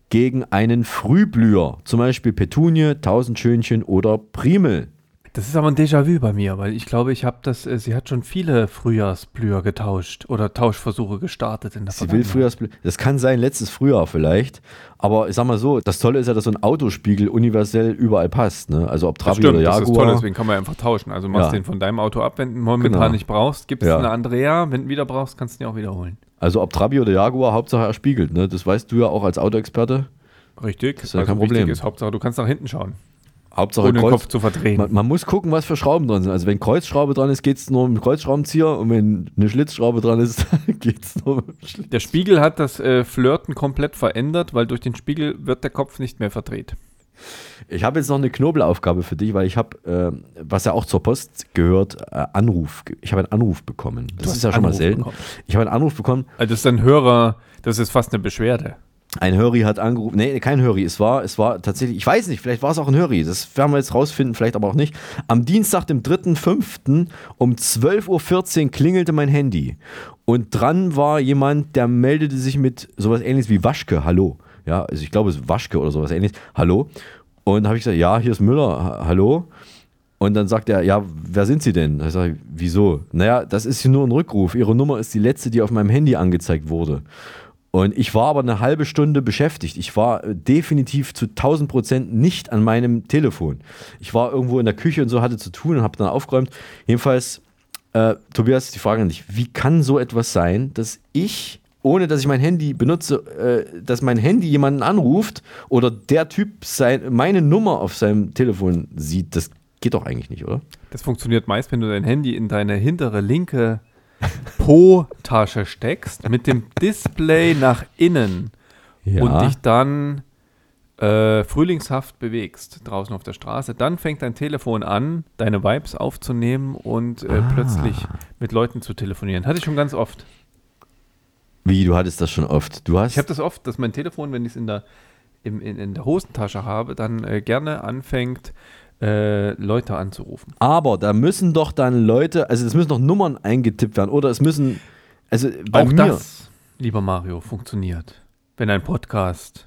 gegen einen Frühblüher, zum Beispiel Petunie, Tausendschönchen oder Primel. Das ist aber ein Déjà-vu bei mir, weil ich glaube, ich habe das, äh, sie hat schon viele Frühjahrsblüher getauscht oder Tauschversuche gestartet in der Sie will Frühjahrsblüher. Das kann sein, letztes Frühjahr vielleicht. Aber ich sag mal so, das Tolle ist ja, dass so ein Autospiegel universell überall passt. Ne? Also ob Das Trabi stimmt, oder das Jaguar. ist toll, deswegen kann man einfach tauschen. Also machst Ja. den von deinem Auto ab, wenn du momentan Genau. nicht brauchst, gibt es Ja. eine Andrea, wenn du wieder brauchst, kannst du ihn auch wiederholen. Also ob Trabi oder Jaguar, Hauptsache er spiegelt. Ne? Das weißt du ja auch als Autoexperte. Richtig, Das ist ja also kein Problem. Ist, Hauptsache, du kannst nach hinten schauen. Hauptsache Ohne den Kreuz- Kopf zu verdrehen. Man, man muss gucken, was für Schrauben dran sind. Also wenn Kreuzschraube dran ist, geht es nur mit dem Kreuzschraubenzieher und wenn eine Schlitzschraube dran ist, geht es nur mit dem Schlitz. Der Spiegel hat das äh, Flirten komplett verändert, weil durch den Spiegel wird der Kopf nicht mehr verdreht. Ich habe jetzt noch eine Knobelaufgabe für dich, weil ich habe, äh, was ja auch zur Post gehört, äh, Anruf. Ich habe einen Anruf bekommen. Das ist ja schon mal selten. bekommen. Ich habe einen Anruf bekommen. Also das ist ein Hörer, das ist fast eine Beschwerde. Ein Höri hat angerufen. Nee, kein Höri. Es war, es war tatsächlich, ich weiß nicht, vielleicht war es auch ein Höri. Das werden wir jetzt rausfinden, vielleicht aber auch nicht. Am Dienstag, dem 3.5. um 12.14 Uhr klingelte mein Handy. Und dran war jemand, der meldete sich mit sowas ähnliches wie Waschke. Hallo. Ja, also ich glaube, es ist Waschke oder sowas ähnliches. Hallo. Und habe ich gesagt, ja, hier ist Müller. Ha- Hallo. Und dann sagt er, ja, wer sind Sie denn? Da sage ich, wieso? Naja, das ist hier nur ein Rückruf. Ihre Nummer ist die letzte, die auf meinem Handy angezeigt wurde. Und ich war aber eine halbe Stunde beschäftigt. Ich war definitiv zu 1000 Prozent nicht an meinem Telefon. Ich war irgendwo in der Küche und so, hatte zu tun und habe dann aufgeräumt. Jedenfalls, äh, Tobias, die Frage an dich. Wie kann so etwas sein, dass ich, ohne dass ich mein Handy benutze, äh, dass mein Handy jemanden anruft oder der Typ sein, meine Nummer auf seinem Telefon sieht? Das geht doch eigentlich nicht, oder? Das funktioniert meist, wenn du dein Handy in deine hintere linke Po-Tasche steckst, mit dem Display nach innen Ja. und dich dann äh, frühlingshaft bewegst draußen auf der Straße. Dann fängt dein Telefon an, deine Vibes aufzunehmen und äh, Ah. plötzlich mit Leuten zu telefonieren. Hatte ich schon ganz oft. Wie, du hattest das schon oft. Du hast. Ich habe das oft, dass mein Telefon, wenn ich es in der, im, in, in der Hosentasche habe, dann äh, gerne anfängt, äh, Leute anzurufen. Aber da müssen doch dann Leute, also es müssen doch Nummern eingetippt werden oder es müssen, also bei Auch mir das, lieber Mario, funktioniert. Wenn ein Podcast.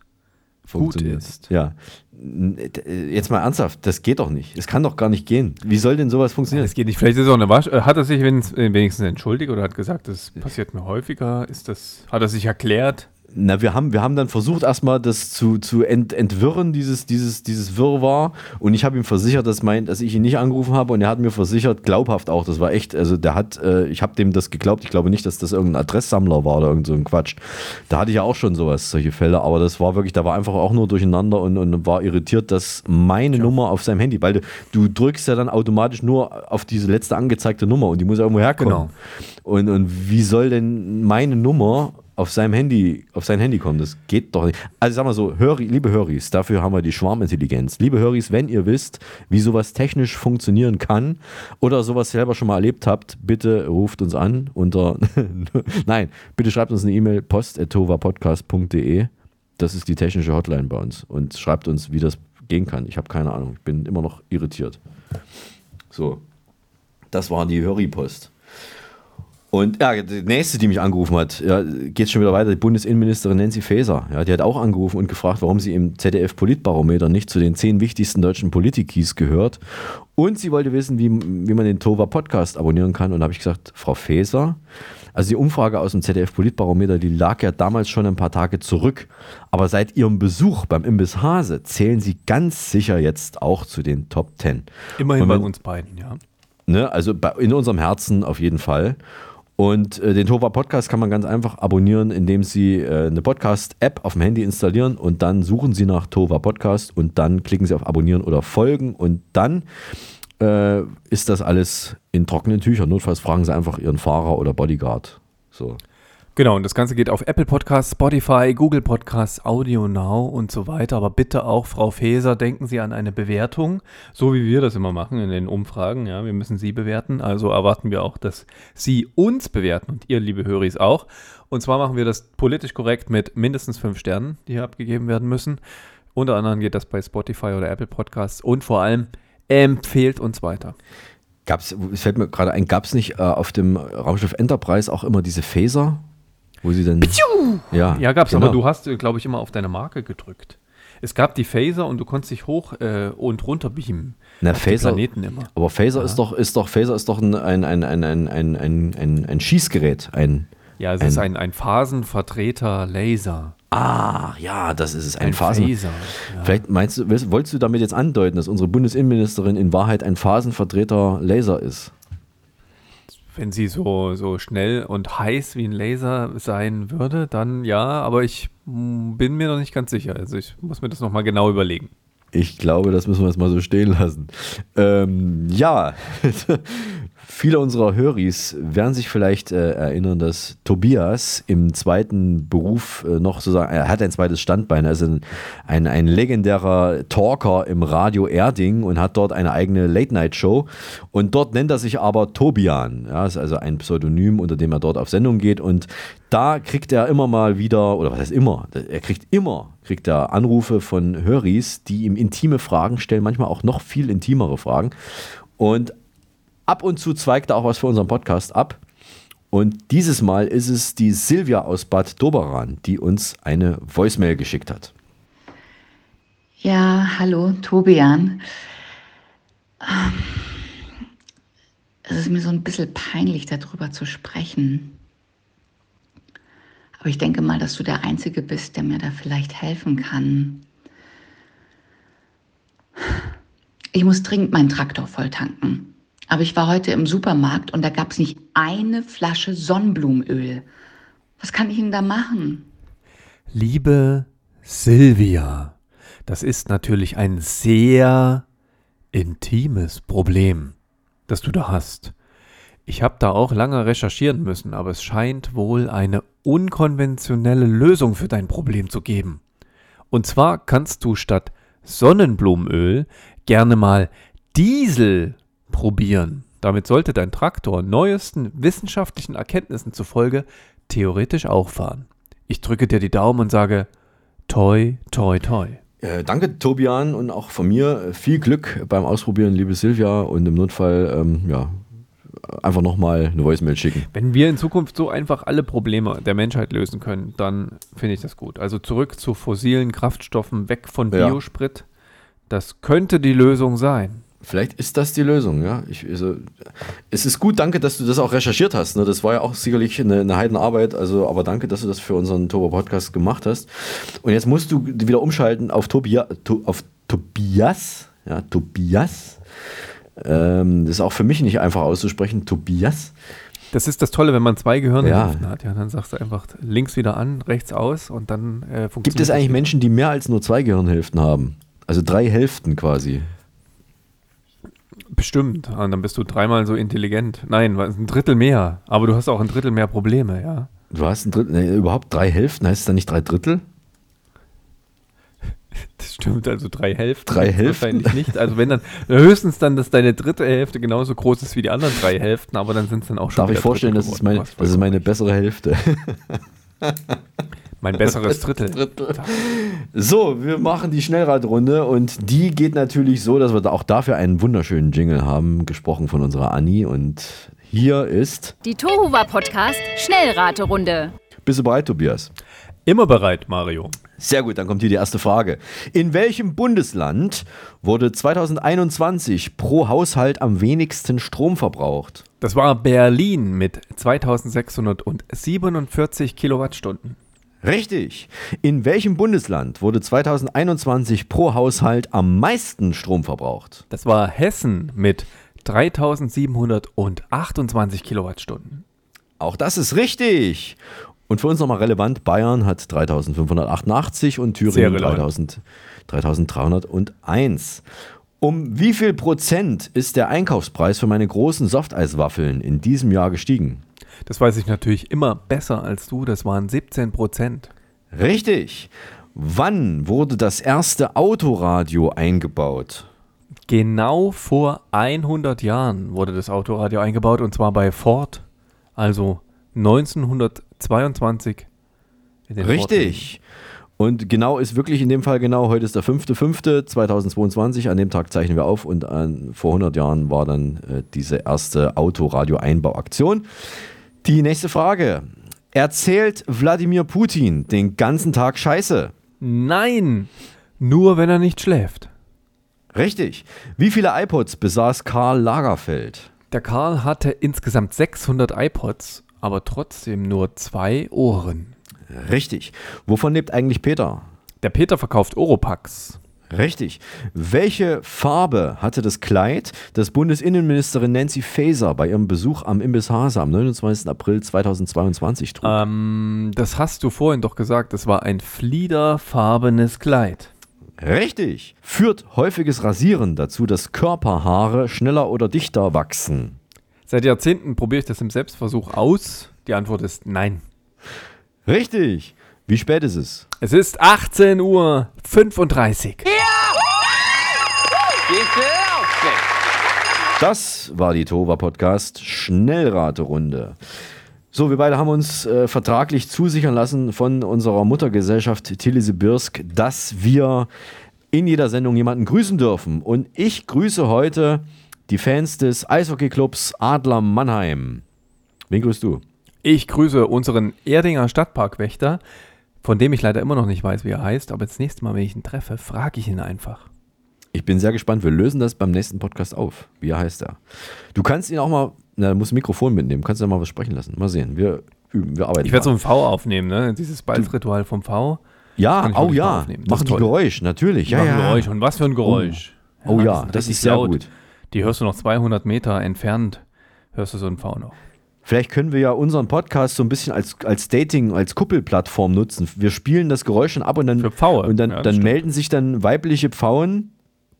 Gut ist. Ja. Äh, Jetzt mal ernsthaft, das geht doch nicht. Es kann doch gar nicht gehen. Wie soll denn sowas funktionieren? Das geht nicht. Vielleicht ist es auch eine Wasch. äh, Hat er sich wenigstens, äh, wenigstens entschuldigt oder hat gesagt, das passiert mir häufiger? Ist das, hat er sich erklärt? Na, wir haben, wir haben dann versucht, erstmal das zu, zu ent, entwirren, dieses, dieses, dieses Wirrwarr. Und ich habe ihm versichert, dass, mein, dass ich ihn nicht angerufen habe. Und er hat mir versichert, glaubhaft auch, das war echt, also der hat, äh, ich habe dem das geglaubt. Ich glaube nicht, dass das irgendein Adresssammler war oder irgend so ein Quatsch. Da hatte ich ja auch schon sowas, solche Fälle. Aber das war wirklich, da war einfach auch nur durcheinander und, und war irritiert, dass meine Nummer auf seinem Handy, weil du, du drückst ja dann automatisch nur auf diese letzte angezeigte Nummer und die muss ja irgendwo herkommen. Genau. Und, und wie soll denn meine Nummer auf seinem Handy, auf sein Handy kommen? Das geht doch nicht. Also sag mal so, Höri, liebe Höris, dafür haben wir die Schwarmintelligenz. Liebe Höris, wenn ihr wisst, wie sowas technisch funktionieren kann oder sowas selber schon mal erlebt habt, bitte ruft uns an unter Nein, bitte schreibt uns eine E-Mail post@tovapodcast.de. Das ist die technische Hotline bei uns und schreibt uns, wie das gehen kann. Ich habe keine Ahnung. Ich bin immer noch irritiert. So. Das war die Höri-Post. Und ja, die nächste, die mich angerufen hat, ja, geht schon wieder weiter, die Bundesinnenministerin Nancy Faeser. Ja, die hat auch angerufen und gefragt, warum sie im ZDF-Politbarometer nicht zu den zehn wichtigsten deutschen Politikis gehört. Und sie wollte wissen, wie, wie man den Tova-Podcast abonnieren kann. Und da habe ich gesagt, Frau Faeser, also die Umfrage aus dem ZDF-Politbarometer, die lag ja damals schon ein paar Tage zurück. Aber seit ihrem Besuch beim Imbiss Hase zählen sie ganz sicher jetzt auch zu den Top Ten. Immerhin Und bei wenn- uns beiden, ja. Ne? Also bei, in unserem Herzen auf jeden Fall. Und äh, den Tova Podcast kann man ganz einfach abonnieren, indem Sie äh, eine Podcast-App auf dem Handy installieren und dann suchen Sie nach Tova Podcast und dann klicken Sie auf Abonnieren oder Folgen und dann äh, ist das alles in trockenen Tüchern. Notfalls fragen Sie einfach Ihren Fahrer oder Bodyguard. So. Genau, und das Ganze geht auf Apple Podcasts, Spotify, Google Podcasts, Audio Now und so weiter. Aber bitte auch, Frau Feser, denken Sie an eine Bewertung, so wie wir das immer machen in den Umfragen. Ja, wir müssen Sie bewerten. Also erwarten wir auch, dass Sie uns bewerten und ihr, liebe Höris, auch. Und zwar machen wir das politisch korrekt mit mindestens fünf Sternen, die hier abgegeben werden müssen. Unter anderem geht das bei Spotify oder Apple Podcasts und vor allem empfehlt uns weiter. Gab's, es fällt mir gerade ein, gab es nicht äh, auf dem Raumschiff Enterprise auch immer diese Phaser? Wo sie dann. Ja, Ja, gab's, genau. aber du hast, glaube ich, immer auf deine Marke gedrückt. Es gab die Phaser und du konntest dich hoch äh, und runter beamen. Na, Phaser, Planeten immer. aber Phaser Ja. ist doch, ist doch, Phaser ist doch ein, ein, ein, ein, ein, ein, ein, ein, ein Schießgerät. Ein, Ja, es ist ein, ein Phasenvertreter Laser. Ah, ja, das ist es. Ein, Ein Phasen. Phaser, ja. Vielleicht meinst du, willst- wolltest du damit jetzt andeuten, dass unsere Bundesinnenministerin in Wahrheit ein Phasenvertreter Laser ist? Wenn sie so, so schnell und heiß wie ein Laser sein würde, dann ja, aber ich mm, bin mir noch nicht ganz sicher. Also ich muss mir das nochmal genau überlegen. Ich glaube, das müssen wir jetzt mal so stehen lassen. Ähm, ja, viele unserer Höris werden sich vielleicht äh, erinnern, dass Tobias im zweiten Beruf äh, noch sozusagen, er hat ein zweites Standbein, also ein, ein, ein legendärer Talker im Radio Erding und hat dort eine eigene Late-Night-Show. Und dort nennt er sich aber Tobian. Ja, ist also ein Pseudonym, unter dem er dort auf Sendung geht. Und da kriegt er immer mal wieder, oder was heißt immer, er kriegt immer, kriegt er Anrufe von Höris, die ihm intime Fragen stellen, manchmal auch noch viel intimere Fragen. Und ab und zu zweigt er auch was für unseren Podcast ab. Und dieses Mal ist es die Silvia aus Bad Doberan, die uns eine Voicemail geschickt hat. Ja, hallo, Tobian. Ähm, Es ist mir so ein bisschen peinlich, darüber zu sprechen. Aber ich denke mal, dass du der Einzige bist, der mir da vielleicht helfen kann. Ich muss dringend meinen Traktor voll tanken. Aber ich war heute im Supermarkt und da gab es nicht eine Flasche Sonnenblumenöl. Was kann ich denn da machen? Liebe Silvia, das ist natürlich ein sehr intimes Problem, das du da hast. Ich habe da auch lange recherchieren müssen, aber es scheint wohl eine unkonventionelle Lösung für dein Problem zu geben. Und zwar kannst du statt Sonnenblumenöl gerne mal Diesel probieren. Damit sollte dein Traktor neuesten wissenschaftlichen Erkenntnissen zufolge theoretisch auch fahren. Ich drücke dir die Daumen und sage toi, toi, toi. Äh, danke, Tobian, und auch von mir äh, viel Glück beim Ausprobieren, liebe Silvia. Und im Notfall, ähm, ja, einfach nochmal eine Voicemail schicken. Wenn wir in Zukunft so einfach alle Probleme der Menschheit lösen können, dann finde ich das gut. Also zurück zu fossilen Kraftstoffen, weg von Ja. Biosprit. Das könnte die Lösung sein. Vielleicht ist das die Lösung, ja. Ich, also, es ist gut, danke, dass du das auch recherchiert hast. Ne? Das war ja auch sicherlich eine, eine Heidenarbeit, also, aber danke, dass du das für unseren Turbo-Podcast gemacht hast. Und jetzt musst du wieder umschalten auf, Tobia, to, auf Tobias. Ja, Tobias. Ähm, das ist auch für mich nicht einfach auszusprechen. Tobias. Das ist das Tolle, wenn man zwei Gehirnhälften Ja. hat. Ja, dann sagst du einfach links wieder an, rechts aus und dann äh, funktioniert Gibt es eigentlich. Menschen, die mehr als nur zwei Gehirnhälften haben? Also drei Hälften quasi. Bestimmt. Und dann bist du dreimal so intelligent. Nein, ein Drittel mehr. Aber du hast auch ein Drittel mehr Probleme, ja. Du hast ein Drittel, nee, überhaupt drei Hälften, heißt es dann nicht drei Drittel? Das stimmt, also drei Hälften. Drei Hälften? Wahrscheinlich nicht. Also wenn dann, höchstens dann, dass deine dritte Hälfte genauso groß ist wie die anderen drei Hälften, aber dann sind es dann auch schon Darf ich vorstellen, das ist, meine, das ist meine bessere Hälfte. Mein besseres Drittel. So, wir machen die Schnellradrunde und die geht natürlich so, dass wir da auch dafür einen wunderschönen Jingle haben, gesprochen von unserer Anni. Und hier ist. Die Tohuwa Podcast Schnellraterunde. Bist du bereit, Tobias? Immer bereit, Mario. Sehr gut, dann kommt hier die erste Frage. In welchem Bundesland wurde 2021 pro Haushalt am wenigsten Strom verbraucht? Das war Berlin mit 2647 Kilowattstunden. Richtig. In welchem Bundesland wurde 2021 pro Haushalt am meisten Strom verbraucht? Das war Hessen mit 3728 Kilowattstunden. Auch das ist richtig. Und für uns nochmal relevant, Bayern hat 3588 und Thüringen relevant. 3000, 3301. Um wie viel Prozent ist der Einkaufspreis für meine großen Softeiswaffeln in diesem Jahr gestiegen? Das weiß ich natürlich immer besser als du. Das waren 17 Prozent. Richtig. Wann wurde das erste Autoradio eingebaut? Genau vor 100 Jahren wurde das Autoradio eingebaut und zwar bei Ford. Also 1922. in den Richtig. Und genau ist wirklich in dem Fall genau, heute ist der 5.5.2022, an dem Tag zeichnen wir auf und an, vor 100 Jahren war dann äh, diese erste Autoradio-Einbauaktion. Die nächste Frage. Erzählt Wladimir Putin den ganzen Tag Scheiße? Nein, nur wenn er nicht schläft. Richtig. Wie viele iPods besaß Karl Lagerfeld? Der Karl hatte insgesamt 600 iPods, aber trotzdem nur zwei Ohren. Richtig. Wovon lebt eigentlich Peter? Der Peter verkauft Oropax. Richtig. Welche Farbe hatte das Kleid, das Bundesinnenministerin Nancy Faeser bei ihrem Besuch am Imbiss Hase am 29. April 2022 trug? Ähm, das hast du vorhin doch gesagt, es war ein fliederfarbenes Kleid. Richtig. Führt häufiges Rasieren dazu, dass Körperhaare schneller oder dichter wachsen? Seit Jahrzehnten probiere ich das im Selbstversuch aus. Die Antwort ist nein. Richtig. Wie spät ist es? Es ist 18 Uhr 35. Das war die Tova Podcast Schnellraterunde. So, wir beide haben uns äh, vertraglich zusichern lassen von unserer Muttergesellschaft Tilly-Sibirsk, dass wir in jeder Sendung jemanden grüßen dürfen. Und ich grüße heute die Fans des Eishockeyclubs Adler Mannheim. Wen grüßt du? Ich grüße unseren Erdinger Stadtparkwächter, von dem ich leider immer noch nicht weiß, wie er heißt, aber das nächste Mal, wenn ich ihn treffe, frage ich ihn einfach. Ich bin sehr gespannt. Wir lösen das beim nächsten Podcast auf. Wie heißt er? Du kannst ihn auch mal, na, du musst ein Mikrofon mitnehmen, kannst ja mal was sprechen lassen. Mal sehen. Wir üben, wir arbeiten. Ich werde so ein V aufnehmen, ne? Dieses Balzritual vom V. Ja, oh ja. Das Machen die. Geräusch, natürlich. Ja, machen ja. Geräusch. Und was für ein Geräusch. Oh, oh ja, das richtig ist sehr laut. gut. Die hörst du noch 200 Meter entfernt, hörst du so ein V noch. Vielleicht können wir ja unseren Podcast so ein bisschen als, als Dating, als Kuppelplattform nutzen. Wir spielen das Geräusch dann ab und dann, Für Pfaue. und dann, Ja, dann melden sich dann weibliche Pfauen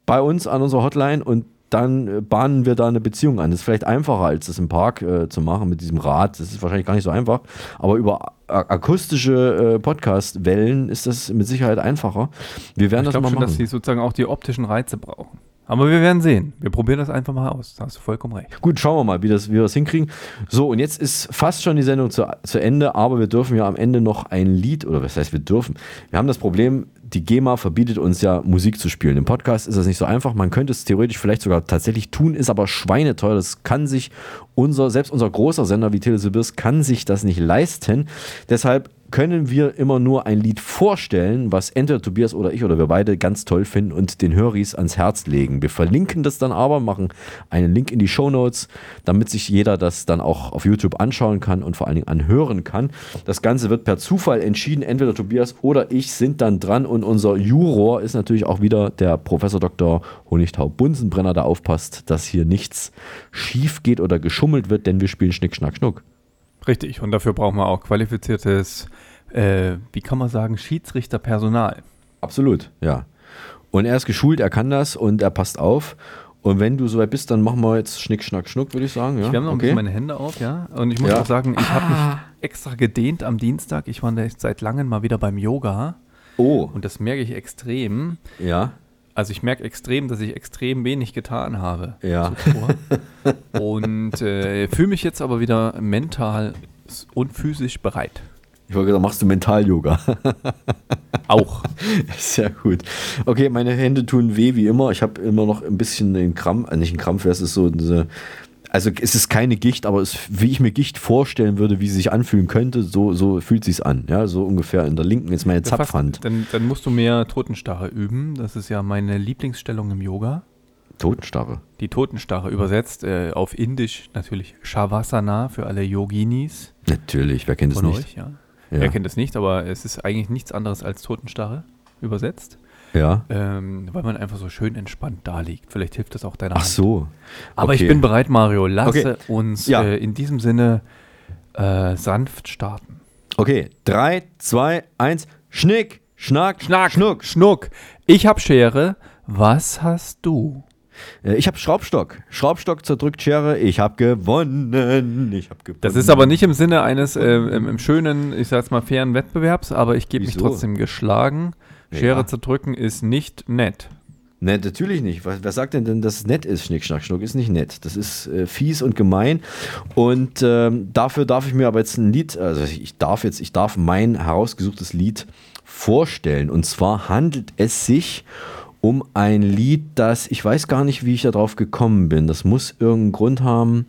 bei uns an unserer Hotline und dann äh, bahnen wir da eine Beziehung an. Das ist vielleicht einfacher, als das im Park äh, zu machen mit diesem Rad. Das ist wahrscheinlich gar nicht so einfach. Aber über akustische äh, Podcast-Wellen ist das mit Sicherheit einfacher. Wir werden Ich das glaube mal schon, machen. dass sie sozusagen auch die optischen Reize brauchen. Aber wir werden sehen. Wir probieren das einfach mal aus. Da hast du vollkommen recht. Gut, schauen wir mal, wie, das, wie wir das hinkriegen. So, und jetzt ist fast schon die Sendung zu, zu Ende, aber wir dürfen ja am Ende noch ein Lied, oder was heißt wir dürfen? Wir haben das Problem, die GEMA verbietet uns ja Musik zu spielen. Im Podcast ist das nicht so einfach. Man könnte es theoretisch vielleicht sogar tatsächlich tun, ist aber schweineteuer. Das kann sich unser, selbst unser großer Sender wie Telesibirsk kann sich das nicht leisten. Deshalb können wir immer nur ein Lied vorstellen, was entweder Tobias oder ich oder wir beide ganz toll finden und den Höris ans Herz legen. Wir verlinken das dann aber, machen einen Link in die Show Notes, damit sich jeder das dann auch auf YouTube anschauen kann und vor allen Dingen anhören kann. Das Ganze wird per Zufall entschieden. Entweder Tobias oder ich sind dann dran und unser Juror ist natürlich auch wieder der Professor Dr. Honigtau Bunsenbrenner, der aufpasst, dass hier nichts schief geht oder geschummelt wird, denn wir spielen Schnick, Schnack, Schnuck. Richtig. Und dafür brauchen wir auch qualifiziertes, äh, wie kann man sagen, Schiedsrichterpersonal. Absolut, ja. Und er ist geschult, er kann das und er passt auf. Und wenn du soweit bist, dann machen wir jetzt Schnick, Schnack, Schnuck, würde ich sagen. Ja? Ich wärme noch ein okay. bisschen meine Hände auf, ja. Und ich muss Ja. auch sagen, ich habe Ah. mich extra gedehnt am Dienstag. Ich war seit langem mal wieder beim Yoga. Oh. Und das merke ich extrem. Ja. Also ich merke extrem, dass ich extrem wenig getan habe. Ja. zuvor. Und äh, fühle mich jetzt aber wieder mental und physisch bereit. Ich wollte gesagt, machst du Mental-Yoga? Auch. Sehr gut. Okay, meine Hände tun weh wie immer. Ich habe immer noch ein bisschen den Krampf, äh, nicht einen Krampf, es ist so diese, also es ist keine Gicht, aber es, wie ich mir Gicht vorstellen würde, wie sie sich anfühlen könnte, so, so fühlt sich an. Ja, so ungefähr in der linken ist meine. Zapfhand. Dann, dann musst du mehr Totenstarre üben. Das ist ja meine Lieblingsstellung im Yoga. Totenstarre. Die Totenstarre übersetzt äh, auf Indisch natürlich Shavasana für alle Yoginis Natürlich, wer kennt es nicht? euch. Ja. Ja. Wer kennt es nicht, aber es ist eigentlich nichts anderes als Totenstarre übersetzt. Ja. Ähm, weil man einfach so schön entspannt da liegt. Vielleicht hilft das auch deiner Ach Hand. so. Aber Okay. ich bin bereit, Mario. Lasse Okay. uns Ja. äh, in diesem Sinne äh, sanft starten. Okay, 3, 2, 1, Schnick, Schnack, Schnack, Schnuck. Schnuck. Ich habe Schere. Was hast du? Äh, Ich habe Schraubstock. Schraubstock zerdrückt Schere. Ich habe gewonnen. Ich habe gewonnen. Das ist aber nicht im Sinne eines äh, im, im schönen, ich sag's mal, fairen Wettbewerbs, aber ich gebe mich trotzdem geschlagen. Schere Ja. zerdrücken ist nicht nett. Ne, natürlich nicht. Was, wer sagt denn denn, dass es nett ist? Schnick, Schnack, Schnuck ist nicht nett. Das ist äh, fies und gemein. Und ähm, dafür darf ich mir aber jetzt ein Lied, also ich darf jetzt, ich darf mein herausgesuchtes Lied vorstellen. Und zwar handelt es sich um ein Lied, das, ich weiß gar nicht, wie ich darauf gekommen bin. Das muss irgendeinen Grund haben.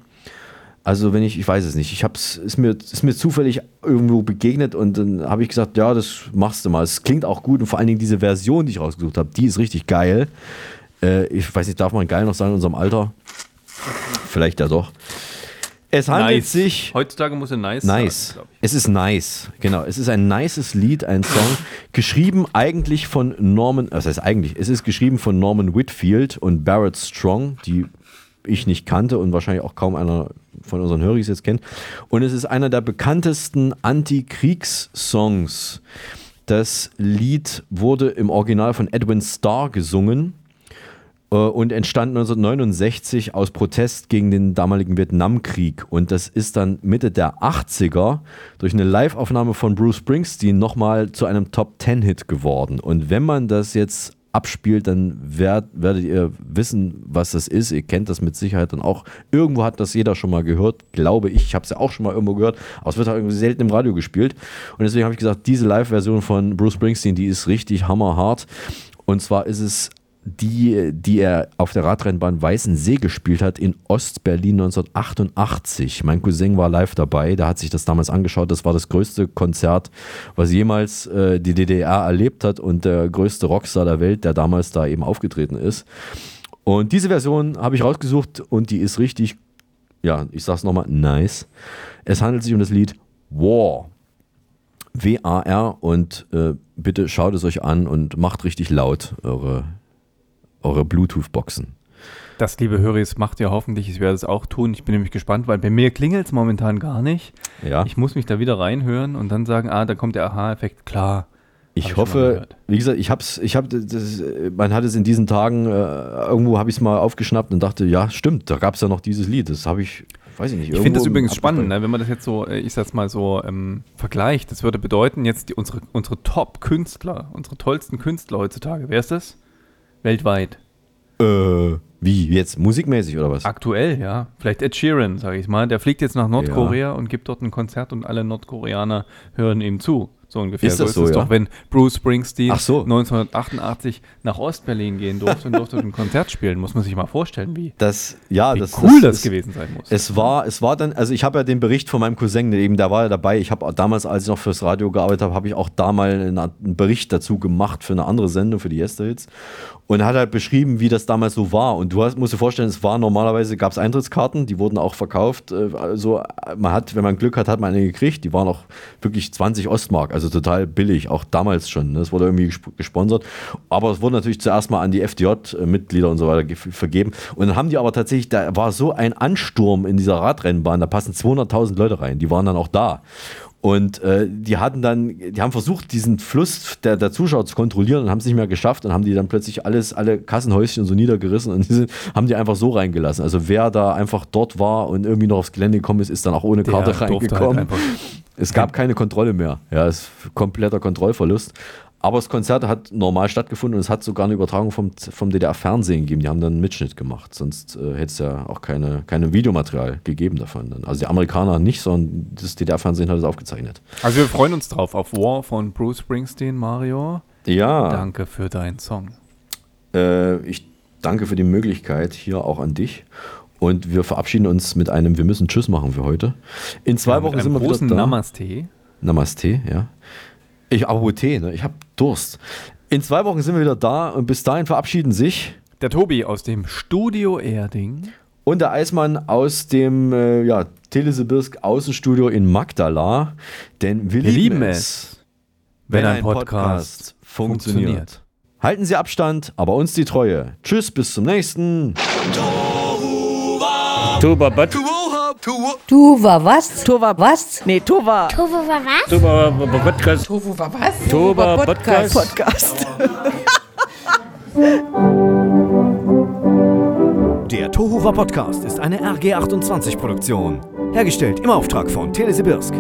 Also wenn ich, ich weiß es nicht, ich hab's, ist mir, ist mir zufällig irgendwo begegnet und dann habe ich gesagt, ja, das machst du mal. Es klingt auch gut und vor allen Dingen diese Version, die ich rausgesucht habe, die ist richtig geil. Äh, ich weiß nicht, darf man geil noch sagen in unserem Alter? Vielleicht ja doch. Es handelt nice. sich. Heutzutage muss er nice Nice. sagen, es ist nice. Genau. Es ist ein nices Lied, ein Song. geschrieben eigentlich von Norman, was heißt eigentlich? Es ist geschrieben von Norman Whitfield und Barrett Strong, die ich nicht kannte und wahrscheinlich auch kaum einer von unseren Höris jetzt kennt. Und es ist einer der bekanntesten Anti-Kriegs-Songs. Das Lied wurde im Original von Edwin Starr gesungen und entstand 1969 aus Protest gegen den damaligen Vietnamkrieg. Und das ist dann Mitte der 80er durch eine Live-Aufnahme von Bruce Springsteen nochmal zu einem Top-10-Hit geworden. Und wenn man das jetzt abspielt, dann werd, werdet ihr wissen, was das ist. Ihr kennt das mit Sicherheit dann auch. Irgendwo hat das jeder schon mal gehört, glaube ich. Ich habe es ja auch schon mal irgendwo gehört, aber es wird halt irgendwie selten im Radio gespielt. Und deswegen habe ich gesagt, diese Live-Version von Bruce Springsteen, die ist richtig hammerhart. Und zwar ist es die, die er auf der Radrennbahn Weißensee gespielt hat in Ostberlin 1988. Mein Cousin war live dabei, der hat sich das damals angeschaut. Das war das größte Konzert, was jemals äh, die DDR erlebt hat und der größte Rockstar der Welt, der damals da eben aufgetreten ist. Und diese Version habe ich rausgesucht und die ist richtig, ja, ich sag's nochmal, nice. Es handelt sich um das Lied War. W-A-R und äh, bitte schaut es euch an und macht richtig laut eure eure Bluetooth-Boxen. Das, liebe Höris, macht ihr hoffentlich. Ich werde es auch tun. Ich bin nämlich gespannt, weil bei mir klingelt es momentan gar nicht. Ja. Ich muss mich da wieder reinhören und dann sagen, ah, da kommt der Aha-Effekt. Klar. Ich hoffe, wie gesagt, ich hab's, ich hab, das, man hat es in diesen Tagen, äh, irgendwo habe ich es mal aufgeschnappt und dachte, ja, stimmt, da gab es ja noch dieses Lied. Das habe ich, weiß ich nicht. Ich finde das übrigens spannend, ne, wenn man das jetzt so, äh, ich sag's mal so, ähm, vergleicht. Das würde bedeuten, jetzt die, unsere, unsere Top-Künstler, unsere tollsten Künstler heutzutage, wer ist das? Weltweit. Äh, wie, jetzt musikmäßig oder was? Aktuell, ja. Vielleicht Ed Sheeran, sage ich mal. Der fliegt jetzt nach Nordkorea und gibt dort ein Konzert und alle Nordkoreaner hören ihm zu. So ungefähr. Ist das so ist so, es ja? doch, wenn Bruce Springsteen so. 1988 nach Ostberlin gehen durfte und durfte ein Konzert spielen. Muss man sich mal vorstellen, wie, Das, ja, wie das, cool das, ist- gewesen sein muss. Es war, es war dann, also ich habe ja den Bericht von meinem Cousin, eben, der war ja dabei. Ich habe damals, als ich noch fürs Radio gearbeitet habe, habe ich auch da mal einen, einen Bericht dazu gemacht für eine andere Sendung, für die Yesterhits. Und hat halt beschrieben, wie das damals so war. Und du hast, musst dir vorstellen, es war normalerweise, gab es Eintrittskarten, die wurden auch verkauft. äh, Also man hat, wenn man Glück hat, hat man eine gekriegt. Die waren auch wirklich 20 Ostmark, also total billig, auch damals schon. Ne? Es wurde irgendwie gesp- gesponsert. Aber es wurde natürlich zuerst mal an die FDJ-Mitglieder und so weiter ge- vergeben. Und dann haben die aber tatsächlich, da war so ein Ansturm in dieser Radrennbahn, da passen 200.000 Leute rein. Die waren dann auch da. Und äh, die hatten dann, die haben versucht, diesen Fluss der, der Zuschauer zu kontrollieren und haben es nicht mehr geschafft und haben die dann plötzlich alles, alle Kassenhäuschen so niedergerissen und die sind, haben die einfach so reingelassen. Also wer da einfach dort war und irgendwie noch aufs Gelände gekommen ist, ist dann auch ohne Der Karte durfte halt reingekommen. einfach- es gab keine Kontrolle mehr. Ja, es ist kompletter Kontrollverlust. Aber das Konzert hat normal stattgefunden und es hat sogar eine Übertragung vom, vom DDR-Fernsehen gegeben. Die haben dann einen Mitschnitt gemacht. Sonst äh, hätte es ja auch keine, keine Videomaterial gegeben davon. Dann. Also die Amerikaner nicht, sondern das DDR-Fernsehen hat es aufgezeichnet. Also wir freuen uns drauf auf War von Bruce Springsteen, Mario. Ja. Danke für deinen Song. Äh, ich danke für die Möglichkeit hier auch an dich. Und wir verabschieden uns mit einem Wir müssen Tschüss machen für heute. In zwei Ja, Wochen sind wir großen wieder da. Namaste. Namaste, ja. Ich aber Tee, ne? Ich habe Durst. In zwei Wochen sind wir wieder da und bis dahin verabschieden sich Der Tobi aus dem Studio Erding. und der Eismann aus dem äh, ja, Telesibirsk Außenstudio in Magdala. Denn wir, Wir lieben, es, es, wenn ein Podcast funktioniert. funktioniert. Halten Sie Abstand, aber uns die Treue. Tschüss, bis zum nächsten. Tuba, Du war was? Tova was? Nee, Tova. Tovo war was? Tuba Podcast. War was? Tuba Podcast. Podcast. Der Tohuwa Podcast ist eine RG28 Produktion. Hergestellt im Auftrag von Telesibirsk.